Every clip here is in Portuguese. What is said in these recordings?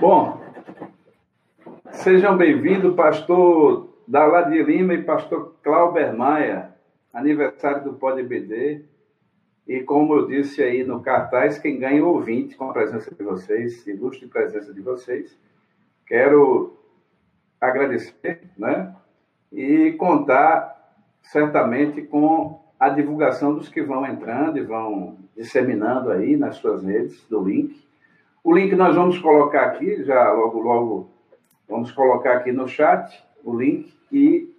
Bom, sejam bem-vindos, pastor Daladir Lima e pastor Clauber Maia, aniversário do Pode BD. E como eu disse aí no cartaz, quem ganha ouvinte com a presença de vocês, ilustre presença de vocês. Quero agradecer, né? E contar certamente com a divulgação dos que vão entrando e vão disseminando aí nas suas redes do link. O link nós vamos colocar aqui, já logo, logo vamos colocar aqui no chat o link e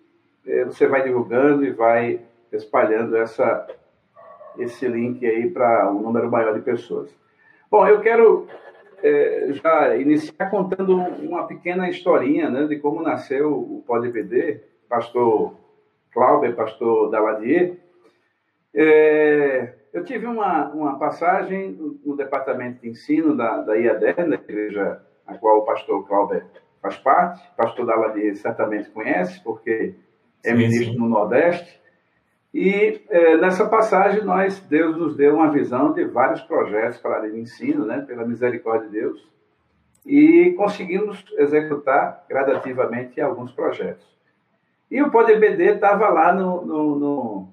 eh, você vai divulgando e vai espalhando essa, esse link aí para um número maior de pessoas. Bom, eu quero eh, já iniciar contando uma pequena historinha né, de como nasceu o PodPD, pastor Cláudio, pastor Daladier. É, eu tive uma, uma passagem no, departamento de ensino da, da IADER, da igreja a qual o pastor Cláudio faz parte. O pastor Daladier certamente conhece, porque é sim, ministro sim. no Nordeste. E é, nessa passagem, nós, Deus nos deu uma visão de vários projetos para a área de ensino, né, pela misericórdia de Deus, e conseguimos executar gradativamente alguns projetos. E o PodBD estava lá no, no, no,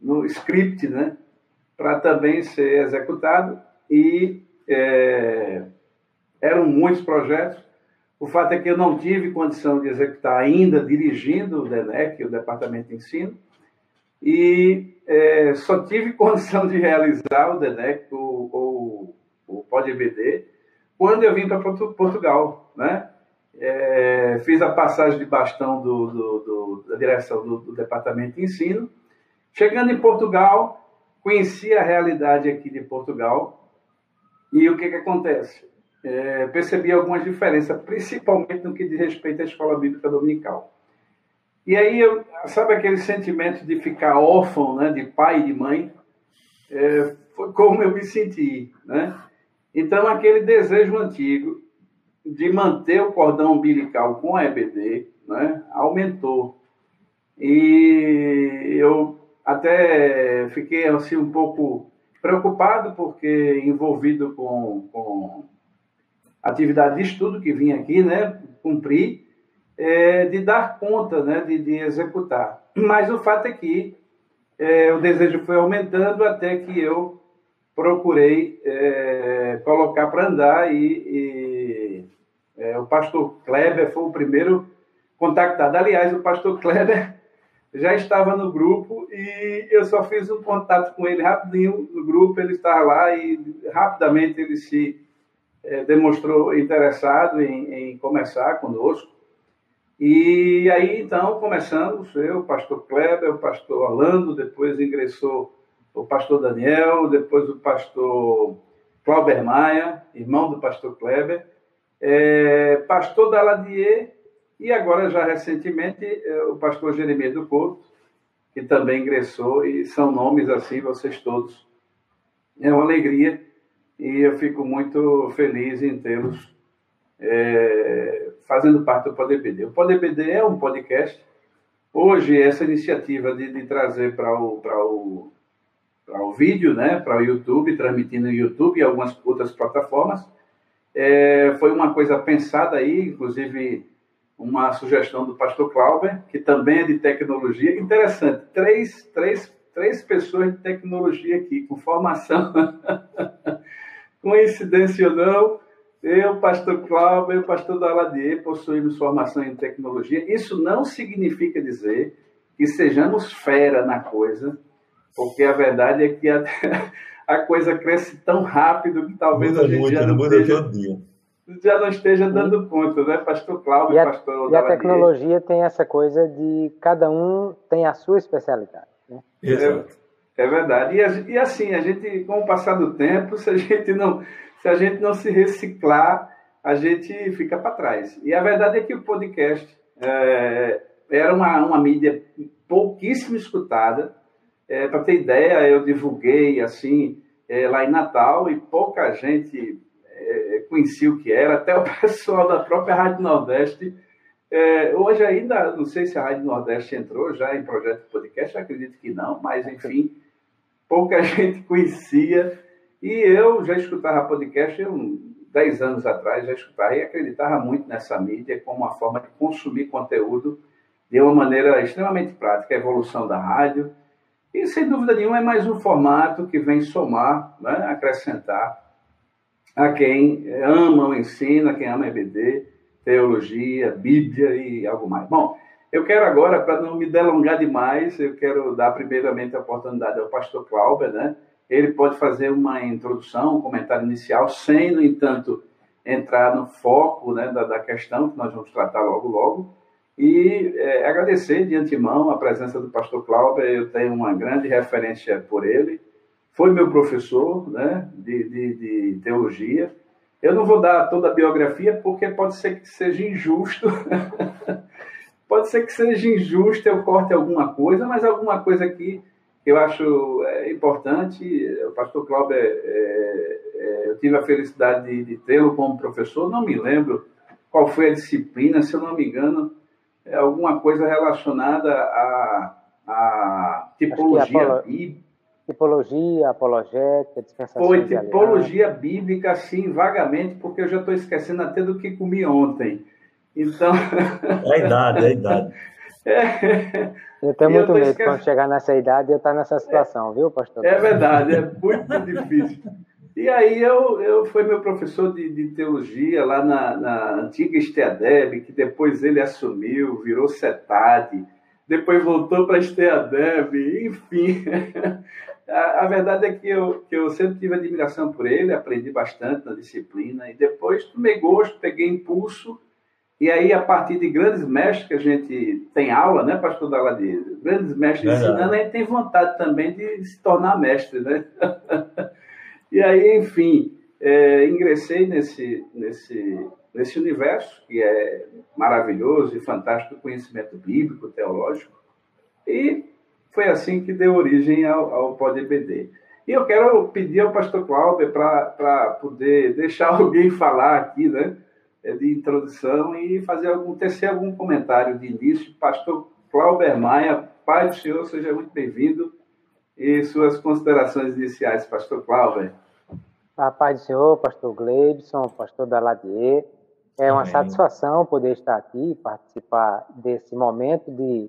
no, script, né? Para também ser executado. E é, eram muitos projetos. O fato é que eu não tive condição de executar ainda dirigindo o DENEC, o Departamento de Ensino, e é, só tive condição de realizar o DENEC, o, o, o PodBD, quando eu vim para Portugal, né? É, fiz a passagem de bastão do, do, do, da direção do, do, departamento de ensino. Chegando em Portugal, conheci a realidade aqui de Portugal e o que, que acontece? É, percebi algumas diferenças, principalmente no que diz respeito à escola bíblica dominical. E aí, eu, sabe aquele sentimento de ficar órfão, né, de pai e de mãe? É, foi como eu me senti, né? Então, aquele desejo antigo de manter o cordão umbilical com a EBD né, aumentou. E eu até fiquei assim um pouco preocupado, porque envolvido com, com atividade de estudo que vim aqui, né, cumprir, é, de dar conta, né, de, de executar. Mas o fato é que é, o desejo foi aumentando até que eu procurei é, colocar para andar e, e é, o pastor Kleber foi o primeiro contactado. Aliás, o pastor Kleber já estava no grupo e eu só fiz um contato com ele rapidinho no grupo. Ele estava lá e rapidamente ele se é, demonstrou interessado em, em começar conosco. E aí, então, começamos, eu, o pastor Kleber, o pastor Orlando, depois ingressou o pastor Daniel, depois o pastor Clauber Maia, irmão do pastor Kleber, é, pastor Daladier e agora, já recentemente, é, o pastor Jeremias do Couto, que também ingressou, e são nomes assim, vocês todos. É uma alegria e eu fico muito feliz em tê-los é, fazendo parte do Poder PD. O Poder PD é um podcast. Hoje, essa iniciativa de, de trazer para o, o, o vídeo, né, para o YouTube, transmitindo no YouTube e algumas outras plataformas, é, foi uma coisa pensada aí, inclusive uma sugestão do pastor Clauber, que também é de tecnologia. Interessante, três, três, três pessoas de tecnologia aqui, com formação. Coincidência ou não, eu, pastor Clauber o pastor Daladier possuímos formação em tecnologia. Isso não significa dizer que sejamos fera na coisa, porque a verdade é que a, a coisa cresce tão rápido que talvez muda a gente muito, já, não esteja, já não esteja dando conta, né? Pastor Cláudio, e pastor E a tecnologia tem essa coisa de cada um tem a sua especialidade. Né? É, é verdade. E, e, assim, a gente, com o passar do tempo, se a gente não se, a gente não se reciclar, a gente fica para trás. E a verdade é que o podcast é, era uma, uma mídia pouquíssimo escutada, é, Para ter ideia, eu divulguei assim é, lá em Natal e pouca gente é, conhecia o que era, até o pessoal da própria Rádio Nordeste. É, hoje ainda, não sei se a Rádio Nordeste entrou já em projeto de podcast, acredito que não, mas enfim, pouca gente conhecia. E eu já escutava podcast, eu 10 anos atrás, já escutava e acreditava muito nessa mídia como uma forma de consumir conteúdo de uma maneira extremamente prática, a evolução da rádio. E, sem dúvida nenhuma, é mais um formato que vem somar, né, acrescentar a quem ama o ensino, a quem ama EBD, teologia, Bíblia e algo mais. Bom, eu quero agora, para não me delongar demais, eu quero dar primeiramente a oportunidade ao pastor Clauber, né? Ele pode fazer uma introdução, um comentário inicial, sem, no entanto, entrar no foco né, da, da questão que nós vamos tratar logo, logo. E é, agradecer de antemão a presença do pastor Clauber, eu tenho uma grande referência por ele. Foi meu professor né, de, de, de teologia. Eu não vou dar toda a biografia porque pode ser que seja injusto Pode ser que seja injusto, eu corte alguma coisa, mas alguma coisa aqui que eu acho é, importante. O pastor Cláudio, é, é, eu tive a felicidade de, de tê-lo como professor, não me lembro qual foi a disciplina, se eu não me engano, é alguma coisa relacionada à, à tipologia bíblica. Tipologia, apologética, dispensação Foi tipologia bíblica, sim, vagamente, porque eu já estou esquecendo até do que comi ontem. Então. É a idade, é a idade. É. Eu tenho muito eu medo esquecendo... quando chegar nessa idade eu estar tá nessa situação, é, viu, pastor? É verdade, é muito difícil. E aí eu, eu fui meu professor de, de teologia lá na, na antiga Esteadeb, que depois ele assumiu, virou CETAD, depois voltou para a Esteadeb, enfim. A, a, verdade é que eu, que eu sempre tive admiração por ele, aprendi bastante na disciplina, e depois tomei gosto, peguei impulso e aí, a partir de grandes mestres que a gente tem aula, né, pastor Daladir? Grandes mestres é ensinando, a gente tem vontade também de se tornar mestre, né? e aí, enfim, é, ingressei nesse, nesse, nesse universo que é maravilhoso e fantástico conhecimento bíblico, teológico. E foi assim que deu origem ao, ao PodBD. E eu quero pedir ao pastor Cláudio para poder deixar alguém falar aqui, né? É de introdução e fazer algum, tecer algum comentário de início. Pastor Clauber Maia, Pai do Senhor, seja muito bem-vindo. E suas considerações iniciais, Pastor Clauber. A paz do Senhor, Pastor Gleibson, Pastor Daladier. É uma Amém. satisfação poder estar aqui e participar desse momento de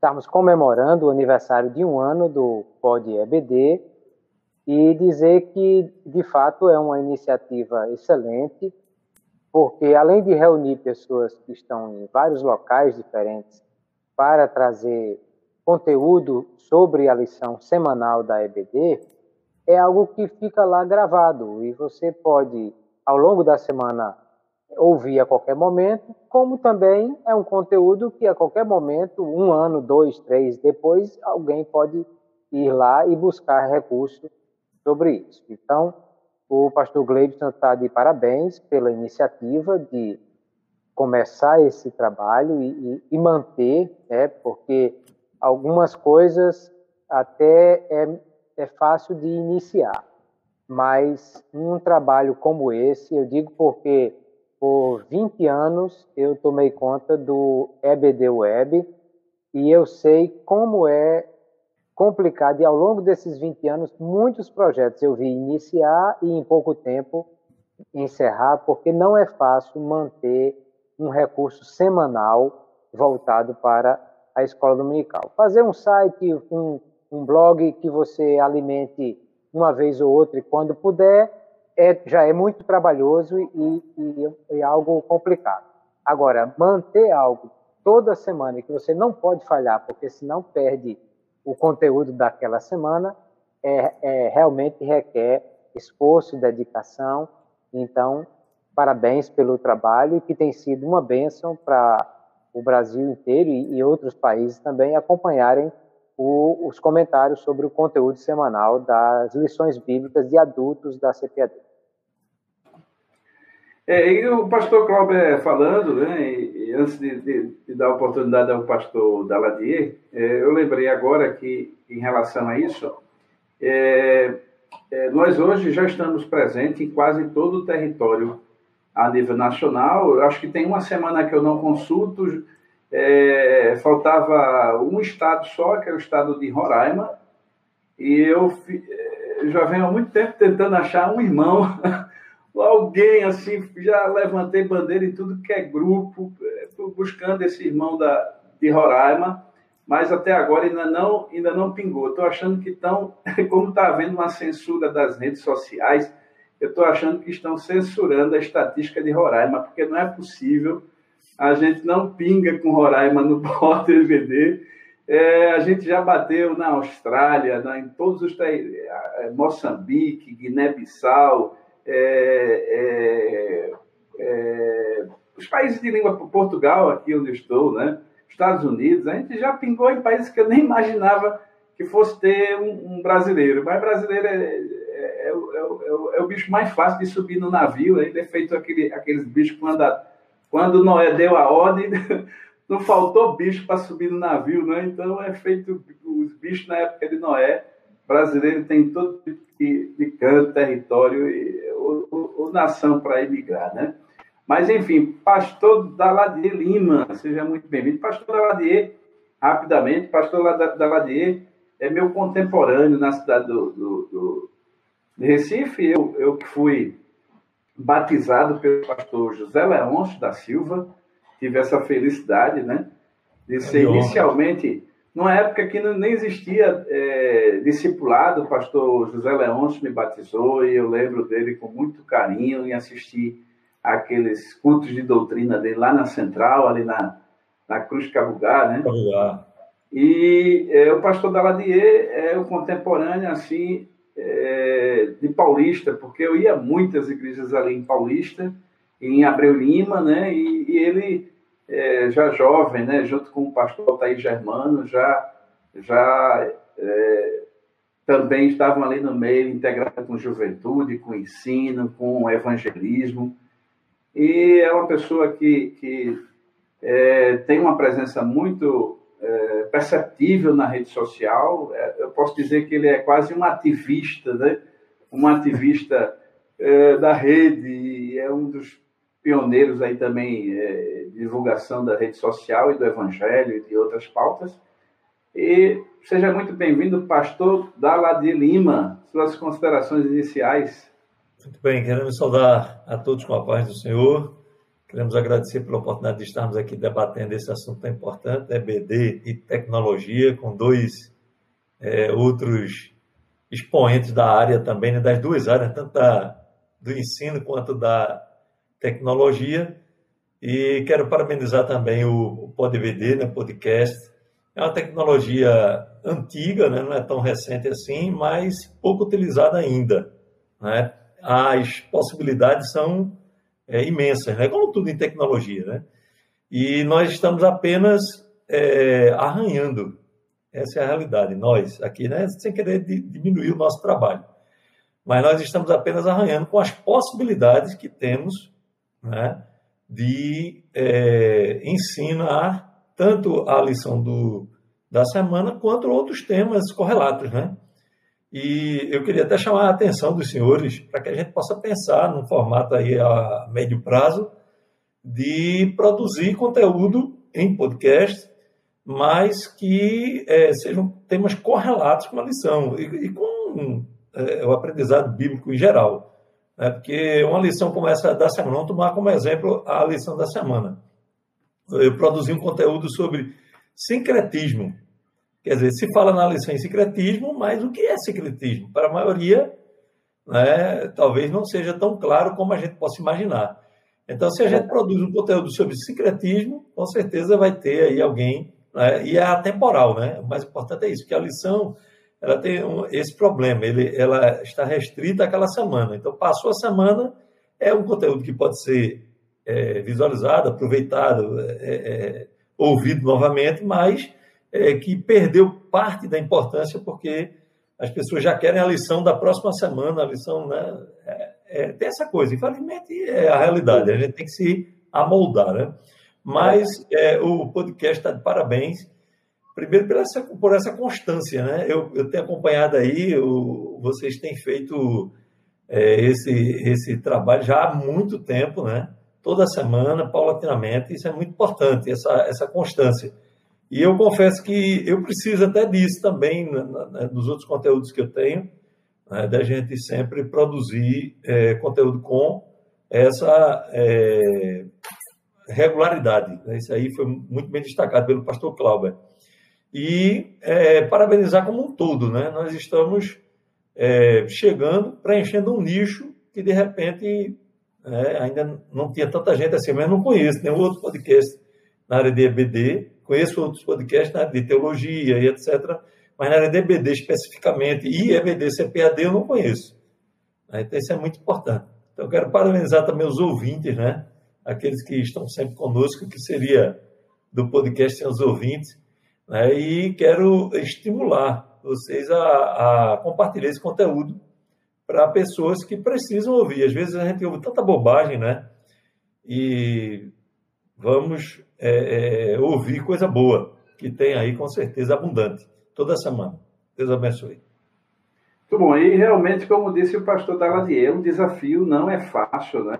estarmos comemorando o aniversário de um ano do POD EBD e dizer que, de fato, é uma iniciativa excelente porque além de reunir pessoas que estão em vários locais diferentes para trazer conteúdo sobre a lição semanal da EBD, é algo que fica lá gravado e você pode, ao longo da semana, ouvir a qualquer momento, como também é um conteúdo que a qualquer momento, um ano, dois, três depois, alguém pode ir lá e buscar recurso sobre isso. Então, o pastor Gleibson está de parabéns pela iniciativa de começar esse trabalho e, e, e manter, né, porque algumas coisas até é, é fácil de iniciar, mas um trabalho como esse, eu digo porque por 20 anos eu tomei conta do EBD Web e eu sei como é complicado e ao longo desses 20 anos muitos projetos eu vi iniciar e em pouco tempo encerrar porque não é fácil manter um recurso semanal voltado para a escola dominical. Fazer um site, um, um blog que você alimente uma vez ou outra e quando puder é, já é muito trabalhoso e, e, e é algo complicado. Agora, manter algo toda semana que você não pode falhar, porque senão perde o conteúdo daquela semana é, é, realmente requer esforço, dedicação. Então, parabéns pelo trabalho que tem sido uma bênção para o Brasil inteiro e, e outros países também acompanharem o, os comentários sobre o conteúdo semanal das lições bíblicas de adultos da CPAD. É, e o pastor Cláudio falando, né, e, e antes de, de, de, dar oportunidade ao pastor Daladier, é, eu lembrei agora que, em relação a isso, é, é, nós hoje já estamos presentes em quase todo o território a nível nacional. Eu acho que tem uma semana que eu não consulto, é, faltava um estado só, que é o estado de Roraima, e eu, eu já venho há muito tempo tentando achar um irmão alguém assim, já levantei bandeira em tudo que é grupo, é, buscando esse irmão da, de Roraima, mas até agora ainda não, ainda não pingou. Estou achando que estão, como está havendo uma censura das redes sociais, eu estou achando que estão censurando a estatística de Roraima, porque não é possível a gente não pinga com Roraima no Porta DVD. É, a gente já bateu na Austrália, em todos os é, Moçambique, Guiné-Bissau, é, é, é, os países de língua Portugal, aqui onde estou, né? Estados Unidos, a gente já pingou em países que eu nem imaginava que fosse ter um, um brasileiro. Mas brasileiro é, é, é, o, é, o, bicho mais fácil de subir no navio, ainda é feito aquele, aqueles bichos quando, a, quando Noé deu a ordem, não faltou bicho para subir no navio, né? Então é feito os bichos na época de Noé. Brasileiro tem todo tipo de, de canto, território e ou, nação para emigrar, né? Mas, enfim, pastor Daladier Lima, seja muito bem-vindo. Pastor Daladier, rapidamente, pastor Daladier é meu contemporâneo na cidade do, do, do de Recife. Eu, eu fui batizado pelo pastor José Leôncio da Silva, tive essa felicidade, né? De ser inicialmente numa época que não, nem existia é, discipulado, o pastor José Leôncio me batizou e eu lembro dele com muito carinho e assisti aqueles cultos de doutrina dele lá na Central, ali na, na Cruz Cabugá, né? Cabugá. E é, o pastor Daladier é o contemporâneo, assim, é, de Paulista, porque eu ia a muitas igrejas ali em Paulista, em Abreu Lima, né? E, e ele é, já jovem, né, junto com o pastor Altair Germano, já, já é, também estavam ali no meio, integrado com juventude, com ensino, com evangelismo. E é uma pessoa que, que é, tem uma presença muito é, perceptível na rede social. É, eu posso dizer que ele é quase um ativista, né? um ativista é, da rede, é um dos pioneiros aí também é, divulgação da rede social e do evangelho e de outras pautas. E seja muito bem-vindo, pastor Daladi Lima, suas considerações iniciais. Muito bem, queremos saudar a todos com a paz do Senhor. Queremos agradecer pela oportunidade de estarmos aqui debatendo esse assunto tão importante, EBD e tecnologia, com dois é, outros expoentes da área também, né, das duas áreas, tanto da, do ensino quanto da tecnologia. E quero parabenizar também o, o PodVD, né, podcast. É uma tecnologia antiga, né, não é tão recente assim, mas pouco utilizada ainda. Né? As possibilidades são é, imensas, né? como tudo em tecnologia. Né? E nós estamos apenas é, arranhando. Essa é a realidade. Nós, aqui, né, sem querer diminuir o nosso trabalho. Mas nós estamos apenas arranhando com as possibilidades que temos né, de é, ensinar tanto a lição do, da semana quanto outros temas correlatos, né? E eu queria até chamar a atenção dos senhores para que a gente possa pensar num formato aí a médio prazo de produzir conteúdo em podcast, mas que é, sejam temas correlatos com a lição e, e com é, o aprendizado bíblico em geral. É porque uma lição como essa da semana, vamos tomar como exemplo a lição da semana. Eu produzi um conteúdo sobre sincretismo. Quer dizer, se fala na lição em sincretismo, mas o que é sincretismo? Para a maioria, né, talvez não seja tão claro como a gente possa imaginar. Então, se a gente produz um conteúdo sobre sincretismo, com certeza vai ter aí alguém, né, e é atemporal, né? O mais importante é isso, que a lição ela tem um, esse problema, ele, ela está restrita àquela semana. Então, passou a semana, é um conteúdo que pode ser é, visualizado, aproveitado, é, é, ouvido novamente, mas é, que perdeu parte da importância porque as pessoas já querem a lição da próxima semana, a lição, né? É, é, tem essa coisa, infelizmente é a realidade, a gente tem que se amoldar, né? Mas o podcast está de parabéns Primeiro por essa, por essa constância, né? Eu, eu tenho acompanhado aí, o, vocês têm feito é, esse, esse trabalho já há muito tempo, né? Toda semana, paulatinamente, isso é muito importante, essa, essa constância. E eu confesso que eu preciso até disso também, nos outros conteúdos que eu tenho, né, da gente sempre produzir é, conteúdo com essa é, regularidade. Né? Isso aí foi muito bem destacado pelo pastor Clauber. E é, parabenizar como um todo, né? Nós estamos é, chegando, preenchendo um nicho que de repente é, ainda não tinha tanta gente assim, mas não conheço nenhum outro podcast na área de EBD, conheço outros podcasts na área de teologia e etc., mas na área de EBD especificamente, e EBD CPAD eu não conheço. Então isso é muito importante. Então eu quero parabenizar também os ouvintes, né? aqueles que estão sempre conosco, que seria do podcast os ouvintes, né? e quero estimular vocês a, a compartilhar esse conteúdo para pessoas que precisam ouvir. Às vezes a gente ouve tanta bobagem, né? E vamos é, é, ouvir coisa boa, que tem aí com certeza abundante, toda semana. Deus abençoe. Muito bom. E realmente, como disse o pastor Daladier, um desafio não é fácil, né?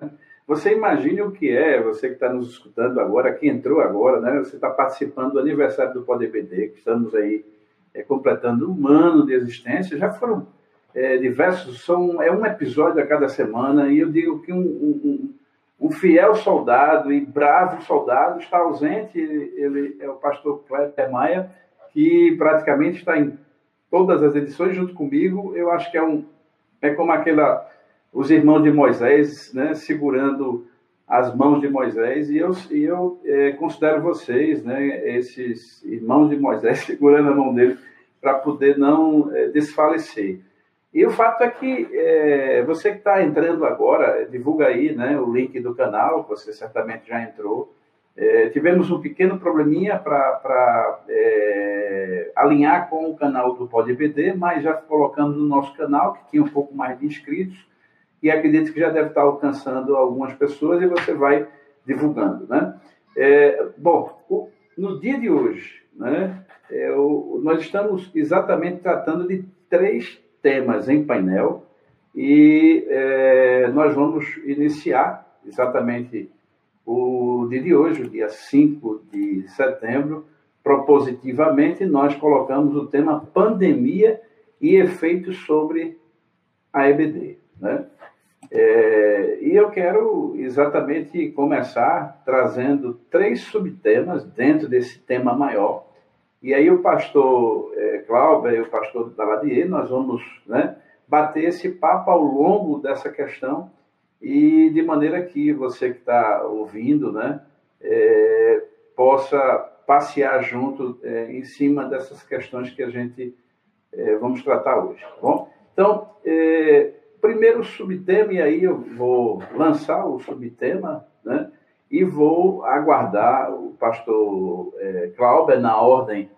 Você imagine o que é, você que está nos escutando agora, que entrou agora, né? Você está participando do aniversário do Poder BD, que estamos aí é, completando um ano de existência. Já foram é, diversos, são, é um episódio a cada semana, e eu digo que um, um, um fiel soldado e bravo soldado está ausente, ele, ele é o pastor Kleber Maia, que praticamente está em todas as edições junto comigo. Eu acho que é um é como aquela os irmãos de Moisés, né, segurando as mãos de Moisés e eu, e eu é, considero vocês, né, esses irmãos de Moisés segurando a mão dele para poder não é, desfalecer. E o fato é que é, você que está entrando agora, divulga aí né, o link do canal, você certamente já entrou. É, tivemos um pequeno probleminha para é, alinhar com o canal do PodBD, mas já colocamos no nosso canal, que tinha um pouco mais de inscritos, e acredito que já deve estar alcançando algumas pessoas e você vai divulgando. Né? É, bom, o, no dia de hoje, né, é, o, nós estamos exatamente tratando de três temas em painel e é, nós vamos iniciar exatamente o dia de hoje, o dia 5 de setembro, propositivamente, nós colocamos o tema pandemia e efeitos sobre a EBD. Né? É, e eu quero exatamente começar trazendo três subtemas dentro desse tema maior, e aí o pastor é, Cláudio e o pastor Daladier, nós vamos né, bater esse papo ao longo dessa questão e de maneira que você que está ouvindo né, é, possa passear junto é, em cima dessas questões que a gente é, vamos tratar hoje. Tá bom? Então, é, primeiro subtema, e aí eu vou lançar o subtema, né? e vou aguardar o pastor é, na ordem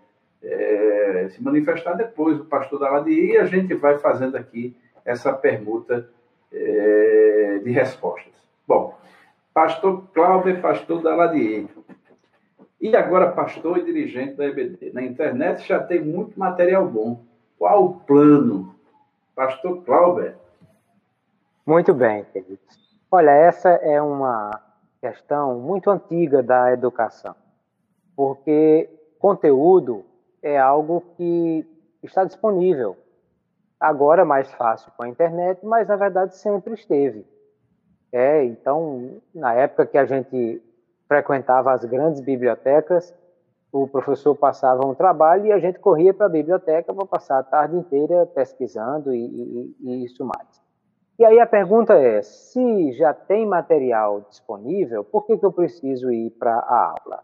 é, se manifestar depois, o pastor Daladier, e a gente vai fazendo aqui essa permuta é, de respostas. Bom, pastor Clauber, pastor Daladier. E agora pastor e dirigente da EBD. Na internet já tem muito material bom. Qual o plano? Pastor Clauber. Muito bem, queridos. Olha, essa é uma questão muito antiga da educação, porque conteúdo é algo que está disponível. Agora mais fácil com a internet, mas na verdade sempre esteve. É, então, na época que a gente frequentava as grandes bibliotecas, o professor passava um trabalho e a gente corria para a biblioteca para passar a tarde inteira pesquisando e, e, e isso mais. E aí a pergunta é: se já tem material disponível, por que, que eu preciso ir para a aula?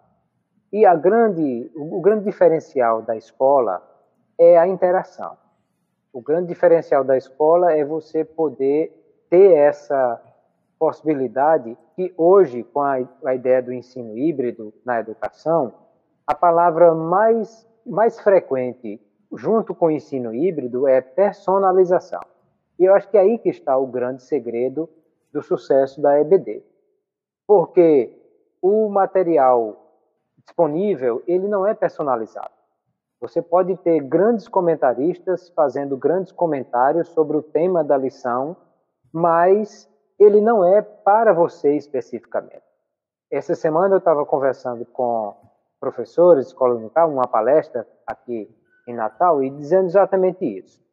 E a grande, o grande diferencial da escola é a interação. O grande diferencial da escola é você poder ter essa possibilidade que hoje, com a, a ideia do ensino híbrido na educação, a palavra mais, mais frequente junto com o ensino híbrido é personalização. E eu acho que é aí que está o grande segredo do sucesso da EBD. Porque o material disponível, ele não é personalizado. Você pode ter grandes comentaristas fazendo grandes comentários sobre o tema da lição, mas ele não é para você especificamente. Essa semana eu estava conversando com professores de escola local, uma palestra aqui em Natal, e dizendo exatamente isso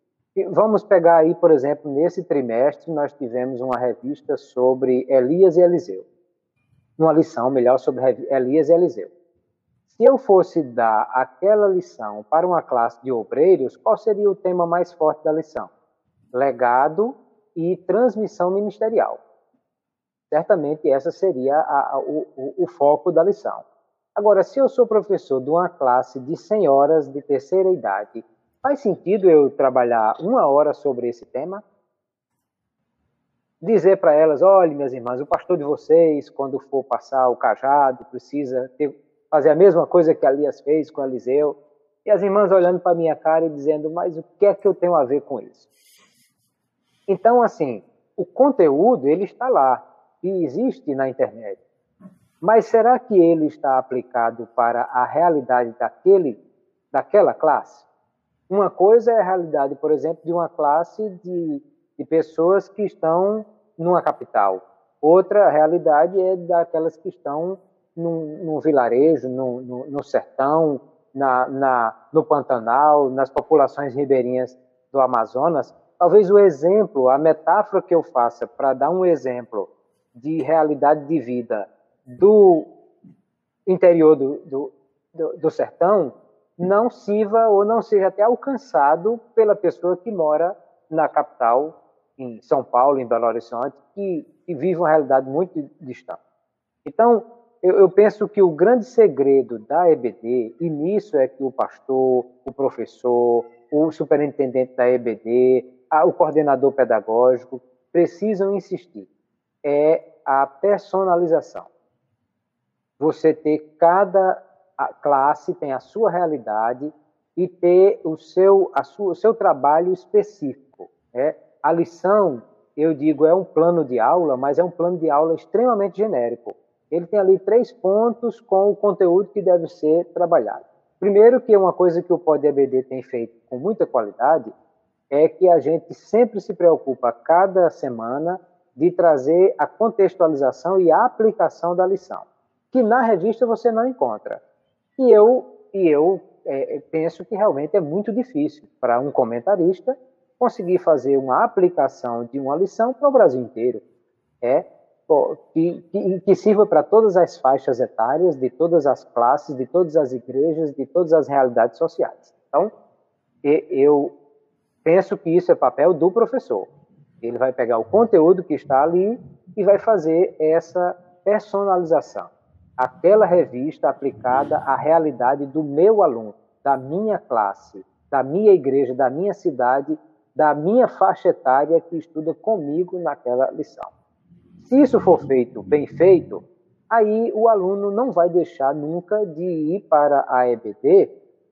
Vamos pegar aí, por exemplo, nesse trimestre nós tivemos uma revista sobre Elias e Eliseu. Uma lição, melhor, sobre Elias e Eliseu. Se eu fosse dar aquela lição para uma classe de obreiros, qual seria o tema mais forte da lição? Legado e transmissão ministerial. Certamente essa seria a, a, o, o foco da lição. Agora, se eu sou professor de uma classe de senhoras de terceira idade, faz sentido eu trabalhar uma hora sobre esse tema? Dizer para elas: olhe, minhas irmãs, o pastor de vocês, quando for passar o cajado, precisa ter, fazer a mesma coisa que Elias fez com Eliseu. E as irmãs olhando para minha cara e dizendo: mas o que é que eu tenho a ver com isso? Então, assim, o conteúdo ele está lá e existe na internet. Mas será que ele está aplicado para a realidade daquele, daquela classe? Uma coisa é a realidade, por exemplo, de uma classe de, de pessoas que estão numa capital. Outra realidade é daquelas que estão num vilarejo, no, no, no sertão, na, na, no Pantanal, nas populações ribeirinhas do Amazonas. Talvez o exemplo, a metáfora que eu faça para dar um exemplo de realidade de vida do interior do, do, do, do sertão não sirva ou não seja até alcançado pela pessoa que mora na capital, em São Paulo, em Belo Horizonte, que, que vive uma realidade muito distante. Então, eu, eu, penso que o grande segredo da EBD, e nisso é que o pastor, o professor, o superintendente da EBD, a, o coordenador pedagógico precisam insistir, é a personalização. Você ter cada classe tem a sua realidade e ter o seu, a sua, o seu trabalho específico. Né? A lição, eu digo, é um plano de aula, mas é um plano de aula extremamente genérico. Ele tem ali três pontos com o conteúdo que deve ser trabalhado. Primeiro, que é uma coisa que o PodEBD tem feito com muita qualidade, é que a gente sempre se preocupa, cada semana, de trazer a contextualização e a aplicação da lição, que na revista você não encontra. E eu, e eu é, penso que realmente é muito difícil para um comentarista conseguir fazer uma aplicação de uma lição para o Brasil inteiro. É que, que, que sirva para todas as faixas etárias, de todas as classes, de todas as igrejas, de todas as realidades sociais. Então, eu penso que isso é papel do professor. Ele vai pegar o conteúdo que está ali e vai fazer essa personalização aquela revista aplicada à realidade do meu aluno, da minha classe, da minha igreja, da minha cidade, da minha faixa etária que estuda comigo naquela lição. Se isso for feito bem feito, aí o aluno não vai deixar nunca de ir para a EBD,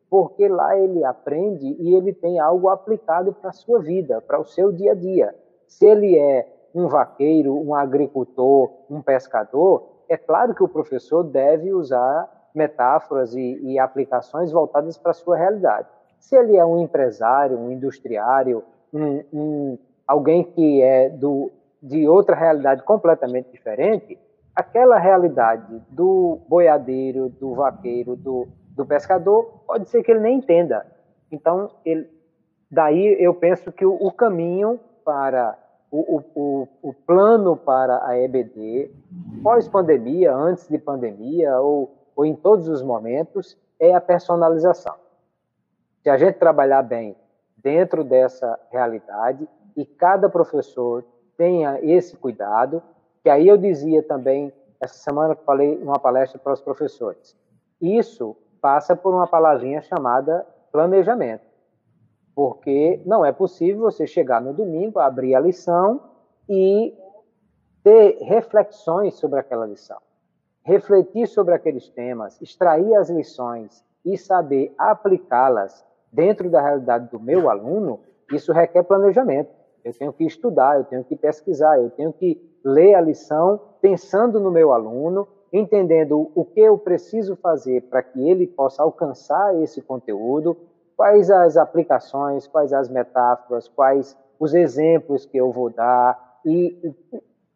porque lá ele aprende e ele tem algo aplicado para a sua vida, para o seu dia a dia. Se ele é um vaqueiro, um agricultor, um pescador, é claro que o professor deve usar metáforas e, e aplicações voltadas para a sua realidade. Se ele é um empresário, um industriário, um, um, alguém que é do, de outra realidade completamente diferente, aquela realidade do boiadeiro, do vaqueiro, do, do pescador, pode ser que ele nem entenda. Então, ele, daí eu penso que o, o caminho para o, o, o, plano para a EBD, pós-pandemia, antes de pandemia, ou, ou em todos os momentos, é a personalização. Se a gente trabalhar bem dentro dessa realidade e cada professor tenha esse cuidado, que aí eu dizia também, essa semana que falei numa palestra para os professores, isso passa por uma palavrinha chamada planejamento porque não é possível você chegar no domingo, abrir a lição e ter reflexões sobre aquela lição, refletir sobre aqueles temas, extrair as lições e saber aplicá-las dentro da realidade do meu aluno, isso requer planejamento. Eu tenho que estudar, eu tenho que pesquisar, eu tenho que ler a lição pensando no meu aluno, entendendo o que eu preciso fazer para que ele possa alcançar esse conteúdo, quais as aplicações, quais as metáforas, quais os exemplos que eu vou dar e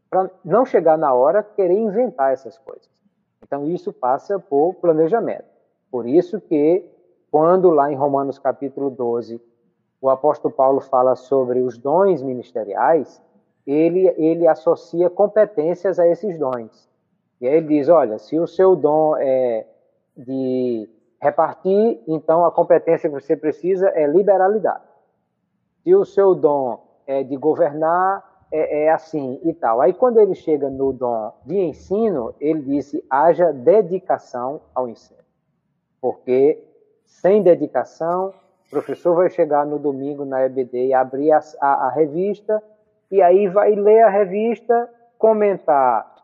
para não chegar na hora querer inventar essas coisas. Então isso passa por planejamento. Por isso que quando lá em Romanos capítulo 12 o apóstolo Paulo fala sobre os dons ministeriais, ele, ele associa competências a esses dons. E aí ele diz: olha, se o seu dom é de repartir, então a competência que você precisa é liberalidade. Se o seu dom é de governar, é, é, assim e tal. Aí quando ele chega no dom de ensino, ele disse: haja dedicação ao ensino. Porque sem dedicação, o professor vai chegar no domingo na EBD e abrir a, a, a revista, e aí vai ler a revista, comentar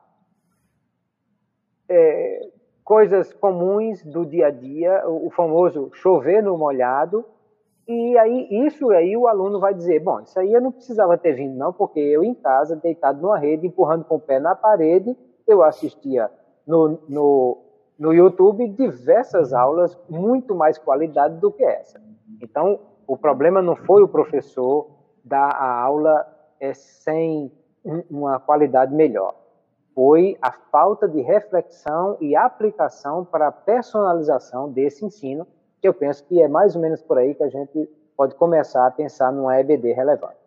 é, coisas comuns do dia a dia, o famoso chover no molhado, e aí isso aí o aluno vai dizer, bom, isso aí eu não precisava ter vindo não, porque eu em casa, deitado numa rede, empurrando com o pé na parede, eu assistia no, no, no YouTube diversas aulas, muito mais qualidade do que essa. Então, o problema não foi o professor dar a aula é, sem uma qualidade melhor foi a falta de reflexão e aplicação para a personalização desse ensino, que eu penso que é mais ou menos por aí que a gente pode começar a pensar numa EBD relevante.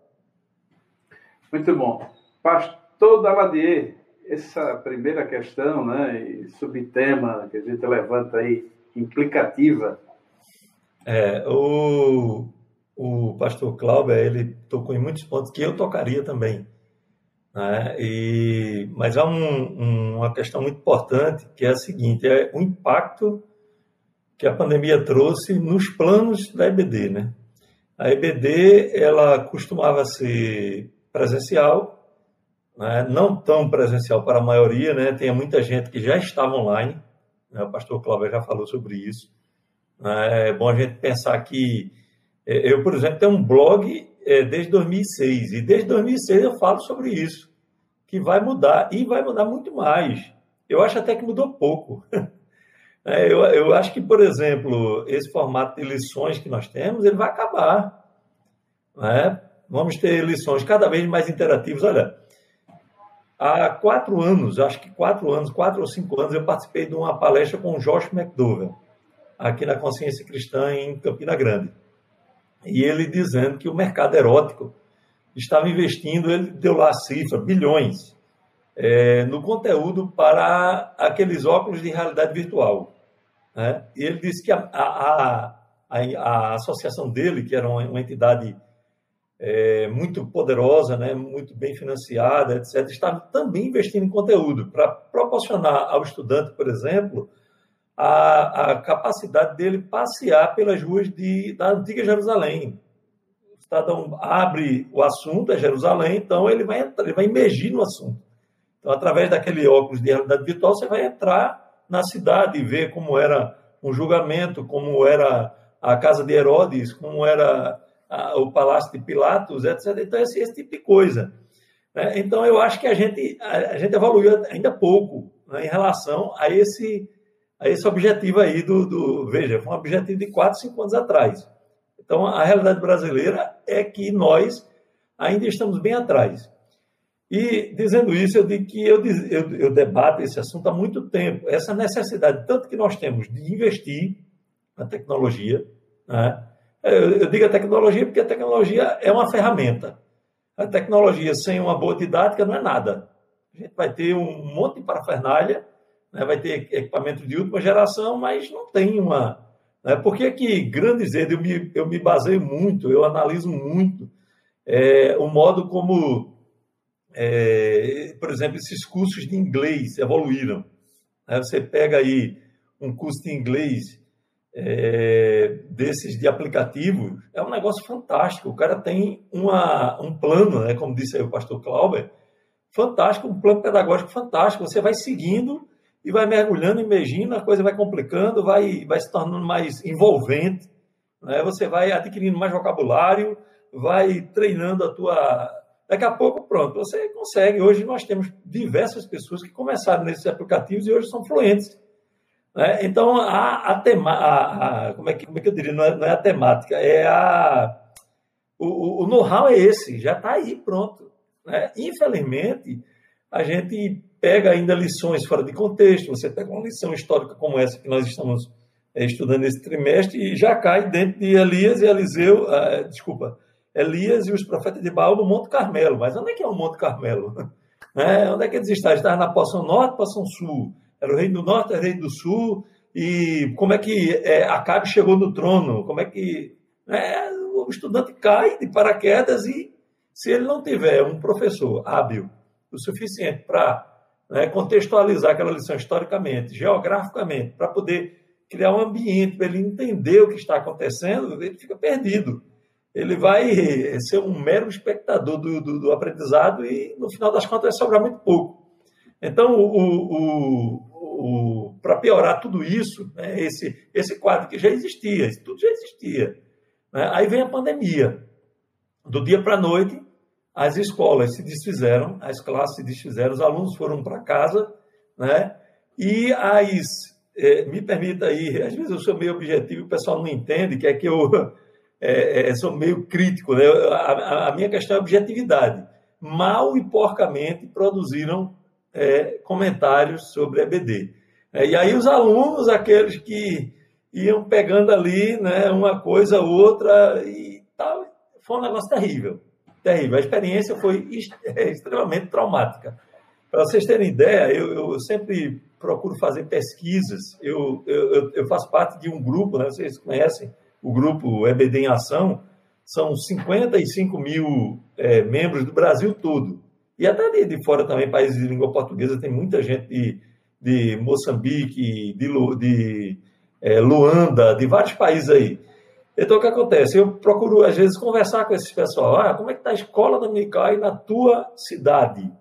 Muito bom. Pastor Daladier, essa primeira questão, né, e subtema que a gente levanta aí, implicativa. É, o, o pastor Cláudio, ele tocou em muitos pontos que eu tocaria também. Né? E, mas há um, um, uma questão muito importante que é a seguinte: é o impacto que a pandemia trouxe nos planos da EBD. Né? A EBD ela costumava ser presencial, né? não tão presencial para a maioria, né? tem muita gente que já estava online, né? o pastor Cláudio já falou sobre isso. Né? É bom a gente pensar que é, eu, por exemplo, tenho um blog é, desde 2006. E desde 2006 eu falo sobre isso, que vai mudar e vai mudar muito mais. Eu acho até que mudou pouco. É, eu, eu acho que, por exemplo, esse formato de lições que nós temos, ele vai acabar. Né? Vamos ter lições cada vez mais interativas. Olha, há quatro anos, acho que quatro anos, quatro ou cinco anos, eu participei de uma palestra com o Josh McDowell, aqui na Consciência Cristã, em Campina Grande e ele dizendo que o mercado erótico estava investindo, ele deu lá a cifra, bilhões, é, no conteúdo para aqueles óculos de realidade virtual. Né? E ele disse que a, a, a, a associação dele, que era uma, uma entidade é, muito poderosa, né, muito bem financiada, etc., estava também investindo em conteúdo para proporcionar ao estudante, por exemplo, a, a capacidade dele passear pelas ruas de, da antiga Jerusalém. O cidadão abre o assunto, é Jerusalém, então ele vai, ele vai emergir no assunto. Então, através daquele óculos de realidade virtual, você vai entrar na cidade e ver como era um julgamento, como era a casa de Herodes, como era a, o palácio de Pilatos, etc. Então, esse, esse tipo de coisa. Né? Então, eu acho que a gente, a, a gente evoluiu ainda pouco né, em relação a esse a esse objetivo aí do, do, Veja, foi um objetivo de 4, 5 anos atrás. Então, a realidade brasileira é que nós ainda estamos bem atrás. E, dizendo isso, eu digo que eu, eu, eu debato esse assunto há muito tempo. Essa necessidade, tanto que nós temos de investir na tecnologia. Né? Eu, eu digo a tecnologia porque a tecnologia é uma ferramenta. A tecnologia sem uma boa didática não é nada. A gente vai ter um monte de parafernália né, vai ter equipamento de última geração, mas não tem uma. Né, por que, que grandes redes, eu me, eu me baseio muito, eu analiso muito é, o modo como, é, por exemplo, esses cursos de inglês evoluíram. Né, você pega aí um curso de inglês é, desses de aplicativo, é um negócio fantástico. O cara tem uma, um plano, né, como disse aí o pastor Clauber, fantástico, um plano pedagógico fantástico. Você vai seguindo e vai mergulhando, imergindo, a coisa vai complicando, vai, vai se tornando mais envolvente, né? você vai adquirindo mais vocabulário, vai treinando a tua. Daqui a pouco, pronto, você consegue. Hoje nós temos diversas pessoas que começaram nesses aplicativos e hoje são fluentes. Né? Então, a, a, tema, a, a, como, é que, como é que eu diria? Não é, não é a temática, é a. O, o know-how é esse, já está aí, pronto. Né? Infelizmente, a gente pega ainda lições fora de contexto, você pega uma lição histórica como essa que nós estamos é, estudando esse trimestre e já cai dentro de Elias e Eliseu, uh, desculpa, Elias e os profetas de Baal no Monte Carmelo. Mas onde é que é o Monte Carmelo? É, onde é que eles estavam? Estavam na Poção Norte, Poção Sul. Era o rei do Norte, era o rei do Sul. E como é que é, Acabe chegou no trono? Como é que é, o estudante cai de paraquedas e se ele não tiver um professor hábil o suficiente para né, contextualizar aquela lição historicamente, geograficamente, para poder criar um ambiente para ele entender o que está acontecendo, ele fica perdido ele vai ser um mero espectador do, do, do aprendizado e, no final das contas, vai sobrar muito pouco. Então, o, o, o, para piorar tudo isso, né, esse, esse quadro que já existia, tudo já existia. Né, aí vem a pandemia. Do dia para a noite, as escolas se desfizeram, as classes se desfizeram, os alunos foram para casa, né, e as. Eh, me permita aí, às vezes eu sou meio objetivo, o pessoal não entende, que é que eu é, é, sou meio crítico, né? a, a, minha questão é objetividade. Mal e porcamente produziram é, comentários sobre EBD. É, e aí os alunos, aqueles que iam pegando ali né, uma coisa, outra e tal, foi um negócio terrível. Terrível. A experiência foi extremamente traumática. Para vocês terem ideia, eu, eu sempre procuro fazer pesquisas. Eu, eu, eu, faço parte de um grupo, né, vocês conhecem, o grupo EBD em Ação, são 55 mil é, membros do Brasil todo. E até de, de, fora também, países de língua portuguesa, tem muita gente de, de Moçambique, de, de é, Luanda, de vários países aí. Então, o que acontece? Eu procuro, às vezes, conversar com esses pessoal. Ah, como é que está a escola dominical aí na tua cidade?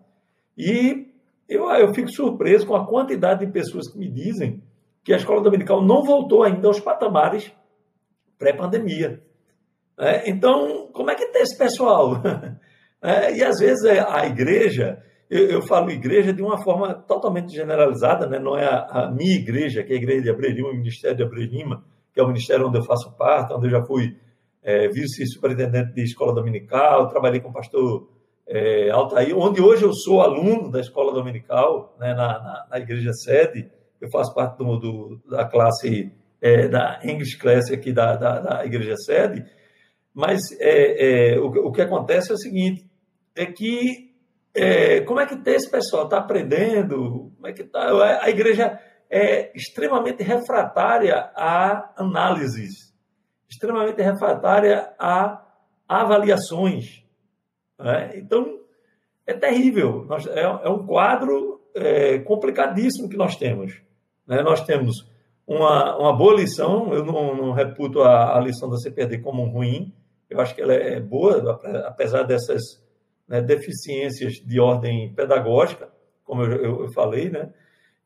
E eu, eu fico surpreso com a quantidade de pessoas que me dizem que a escola dominical não voltou ainda aos patamares pré-pandemia. É, então, como é que está esse pessoal? É, e às vezes é, a igreja, eu, eu, falo igreja de uma forma totalmente generalizada, né? não é a, a, minha igreja, que é a igreja de Abrelima, o Ministério de Abrelima, que é o ministério onde eu faço parte, onde eu já fui é, vice-superintendente de escola dominical, trabalhei com o pastor é, Altair, onde hoje eu sou aluno da escola dominical, né, na, na, na igreja sede, eu faço parte do, do, da classe é, da English Class aqui da, da, da igreja sede, mas é, é, o, o, que acontece é o seguinte, é que é, como é que esse pessoal? Está aprendendo, como é que tá, a igreja é extremamente refratária a análises, extremamente refratária a avaliações. Né? Então, é terrível. É, é um quadro é, complicadíssimo que nós temos. Né? Nós temos uma, uma boa lição. Eu não, não reputo a, a, lição da CPD como ruim. Eu acho que ela é boa, apesar dessas né, deficiências de ordem pedagógica, como eu, eu, eu falei, né?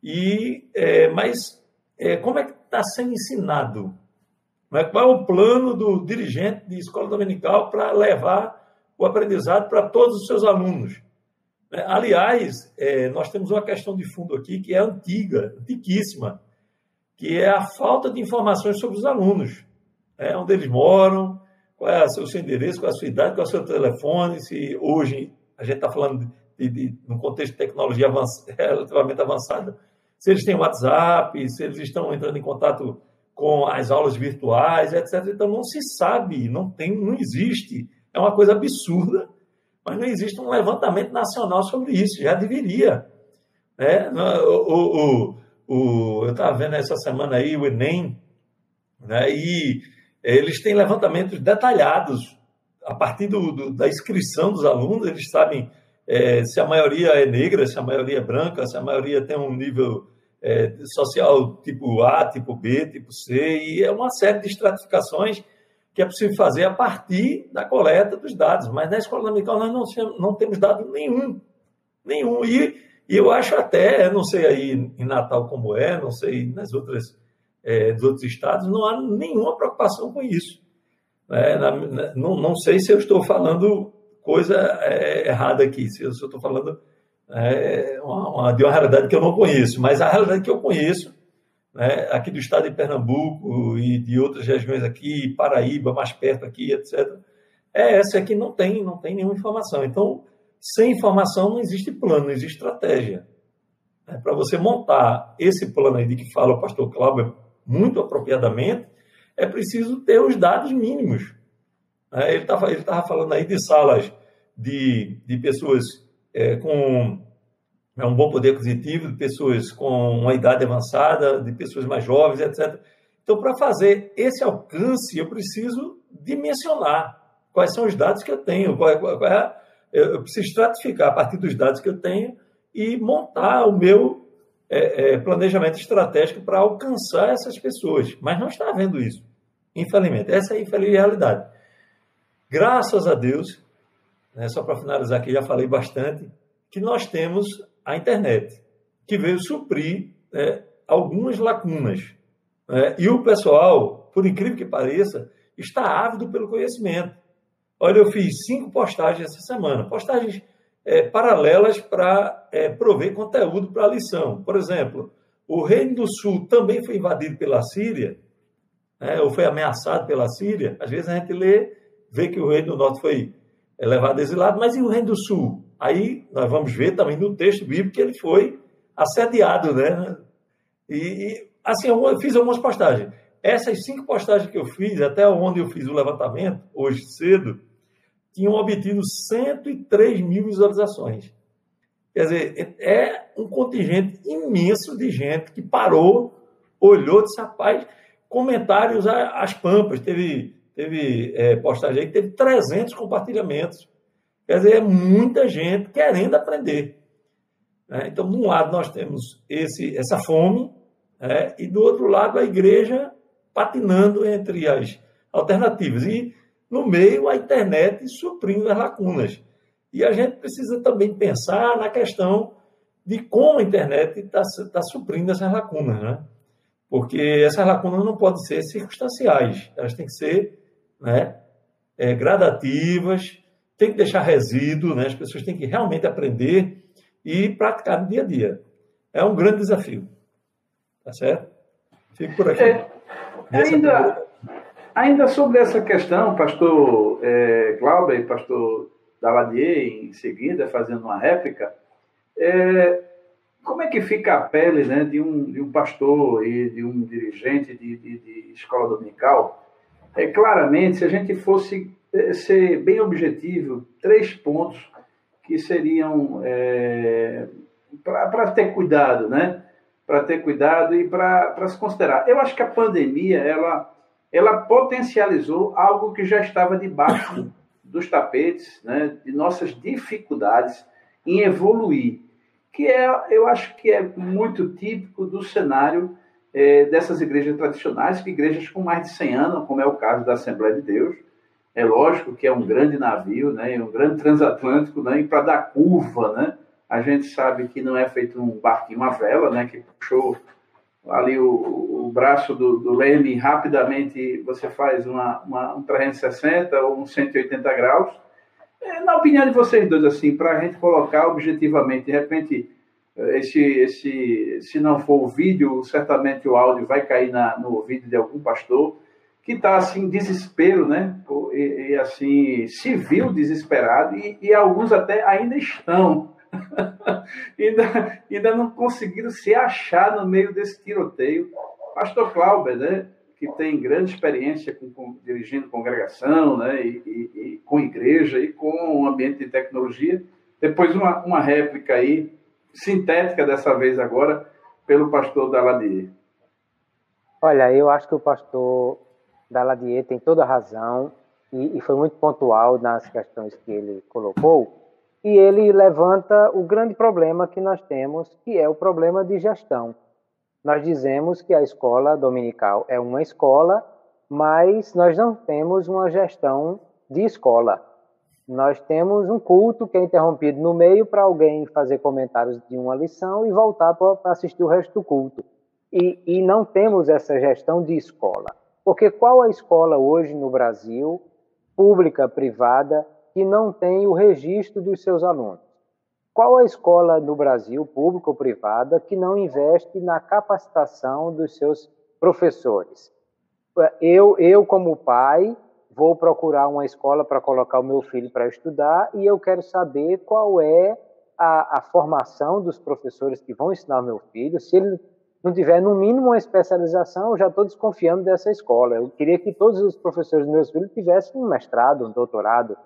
E, é, mas é, como é que está sendo ensinado? É, qual é o plano do dirigente de escola dominical para levar o aprendizado para todos os seus alunos? É, aliás, é, nós temos uma questão de fundo aqui que é antiga, antiquíssima, que é a falta de informações sobre os alunos. Né? Onde eles moram, qual é o seu endereço, qual é a sua idade, qual é o seu telefone, se hoje a gente está falando de, de, contexto de tecnologia relativamente avançada, se eles têm WhatsApp, se eles estão entrando em contato com as aulas virtuais, etc. Então não se sabe, não tem, não existe. É uma coisa absurda, mas não existe um levantamento nacional sobre isso. Já deveria. Né? O, o, o, eu estava vendo essa semana aí o Enem, né, e eles têm levantamentos detalhados a partir do, do, da inscrição dos alunos, eles sabem é, se a maioria é negra, se a maioria é branca, se a maioria tem um nível é, social tipo A, tipo B, tipo C, e é uma série de estratificações que é possível fazer a partir da coleta dos dados. Mas na escola dominical nós não, não temos dado nenhum. Nenhum. E e eu acho até, não sei aí em Natal como é, não sei nas outras, é, nos outros estados, não há nenhuma preocupação com isso. É, na, na, não, não sei se eu estou falando coisa é, errada aqui, se eu estou falando é, uma, uma, de uma realidade que eu não conheço, mas a realidade que eu conheço, né, aqui do estado de Pernambuco e de outras regiões aqui, Paraíba, mais perto aqui, etc., é essa que não tem, não tem nenhuma informação. Então, sem informação não existe plano, não existe estratégia. É, Para você montar esse plano aí de que fala o pastor Cláudio muito apropriadamente, é preciso ter os dados mínimos. É, ele estava ele tava falando aí de salas de, de pessoas é, com é, um bom poder aquisitivo, de pessoas com uma idade avançada, de pessoas mais jovens, etc. Então, para fazer esse alcance, eu preciso dimensionar quais são os dados que eu tenho, qual é, qual é, eu preciso estratificar a partir dos dados que eu tenho e montar o meu é, é, planejamento estratégico para alcançar essas pessoas. Mas não está havendo isso, infelizmente. Essa é a infeliz realidade. Graças a Deus, né, só para finalizar aqui, já falei bastante, que nós temos a internet, que veio suprir é, algumas lacunas. Né? E o pessoal, por incrível que pareça, está ávido pelo conhecimento. Olha, eu fiz cinco postagens essa semana, postagens é, paralelas para é, prover conteúdo para a lição. Por exemplo, o Reino do Sul também foi invadido pela Síria, né, ou foi ameaçado pela Síria. Às vezes a gente lê, vê que o Reino do Norte foi é, levado exilado, mas e o Reino do Sul? Aí nós vamos ver também no texto bíblico que ele foi assediado, né? E, e assim, eu fiz algumas postagens. Essas cinco postagens que eu fiz, até onde eu fiz o levantamento, hoje cedo, tinham obtido 103 mil visualizações. Quer dizer, é um contingente imenso de gente que parou, olhou, disse, rapaz, comentários às pampas. Teve, teve é, postagem aí que teve 300 compartilhamentos. Quer dizer, é muita gente querendo aprender. Né? Então, de um lado, nós temos esse, essa fome, né? e do outro lado, a igreja patinando entre as alternativas. E no meio a internet suprindo as lacunas. E a gente precisa também pensar na questão de como a internet está tá suprindo essas lacunas, né? Porque essas lacunas não podem ser circunstanciais, elas têm que ser né, é, gradativas, tem que deixar resíduo, né? as pessoas têm que realmente aprender e praticar no dia a dia. É um grande desafio. Tá certo? Fico por aqui. É, ainda, Ainda sobre essa questão, pastor é, Glauber e pastor Daladier, em seguida, fazendo uma réplica, é, como é que fica a pele né, de, um, de um pastor e de um dirigente de, de, de escola dominical? É, claramente, se a gente fosse é, ser bem objetivo, três pontos que seriam é, para ter cuidado, né? Para ter cuidado e para se considerar. Eu acho que a pandemia, ela ela potencializou algo que já estava debaixo dos tapetes, né, de nossas dificuldades em evoluir, que é, eu acho que é muito típico do cenário é, dessas igrejas tradicionais, que igrejas com mais de 100 anos, como é o caso da Assembleia de Deus, é lógico que é um grande navio, né, um grande transatlântico, né, e para dar curva, né, a gente sabe que não é feito um barquinho, uma vela, né, que puxou ali o, o braço do, do, leme, rapidamente você faz uma, uma, um 360 ou um 180 graus. É, na opinião de vocês dois, assim, para a gente colocar objetivamente, de repente, esse, esse, se não for o vídeo, certamente o áudio vai cair na, no ouvido de algum pastor que está assim desespero, né? E, e, assim civil desesperado e, e alguns até ainda estão ainda, ainda não conseguiram se achar no meio desse tiroteio. Pastor Clauber, né, que tem grande experiência com, com dirigindo congregação, né, e, e, com igreja e com o ambiente de tecnologia. Depois uma, uma réplica aí, sintética dessa vez agora, pelo pastor Daladier. Olha, eu acho que o pastor Daladier tem toda a razão e, e foi muito pontual nas questões que ele colocou e ele levanta o grande problema que nós temos, que é o problema de gestão. Nós dizemos que a escola dominical é uma escola, mas nós não temos uma gestão de escola. Nós temos um culto que é interrompido no meio para alguém fazer comentários de uma lição e voltar para assistir o resto do culto. E, e não temos essa gestão de escola. Porque qual a escola hoje no Brasil, pública, privada, que não tem o registro dos seus alunos? Qual a escola no Brasil, pública ou privada, que não investe na capacitação dos seus professores? Eu, eu como pai, vou procurar uma escola para colocar o meu filho para estudar e eu quero saber qual é a, a, formação dos professores que vão ensinar meu filho, se ele não tiver, no mínimo, uma especialização, eu já estou desconfiando dessa escola. Eu queria que todos os professores dos meus filhos tivessem um mestrado, um doutorado.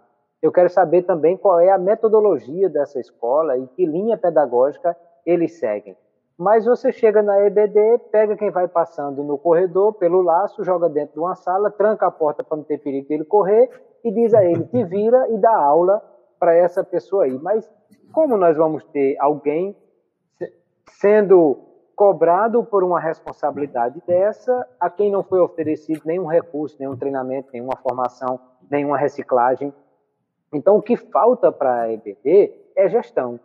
Eu quero saber também qual é a metodologia dessa escola e que linha pedagógica eles seguem. Mas você chega na EBD, pega quem vai passando no corredor pelo laço, joga dentro de uma sala, tranca a porta para não ter perigo dele correr e diz a ele: te vira e dá aula para essa pessoa aí. Mas como nós vamos ter alguém sendo cobrado por uma responsabilidade dessa a quem não foi oferecido nenhum recurso, nenhum treinamento, nenhuma formação, nenhuma reciclagem? Então, o que falta para a EBD é gestão.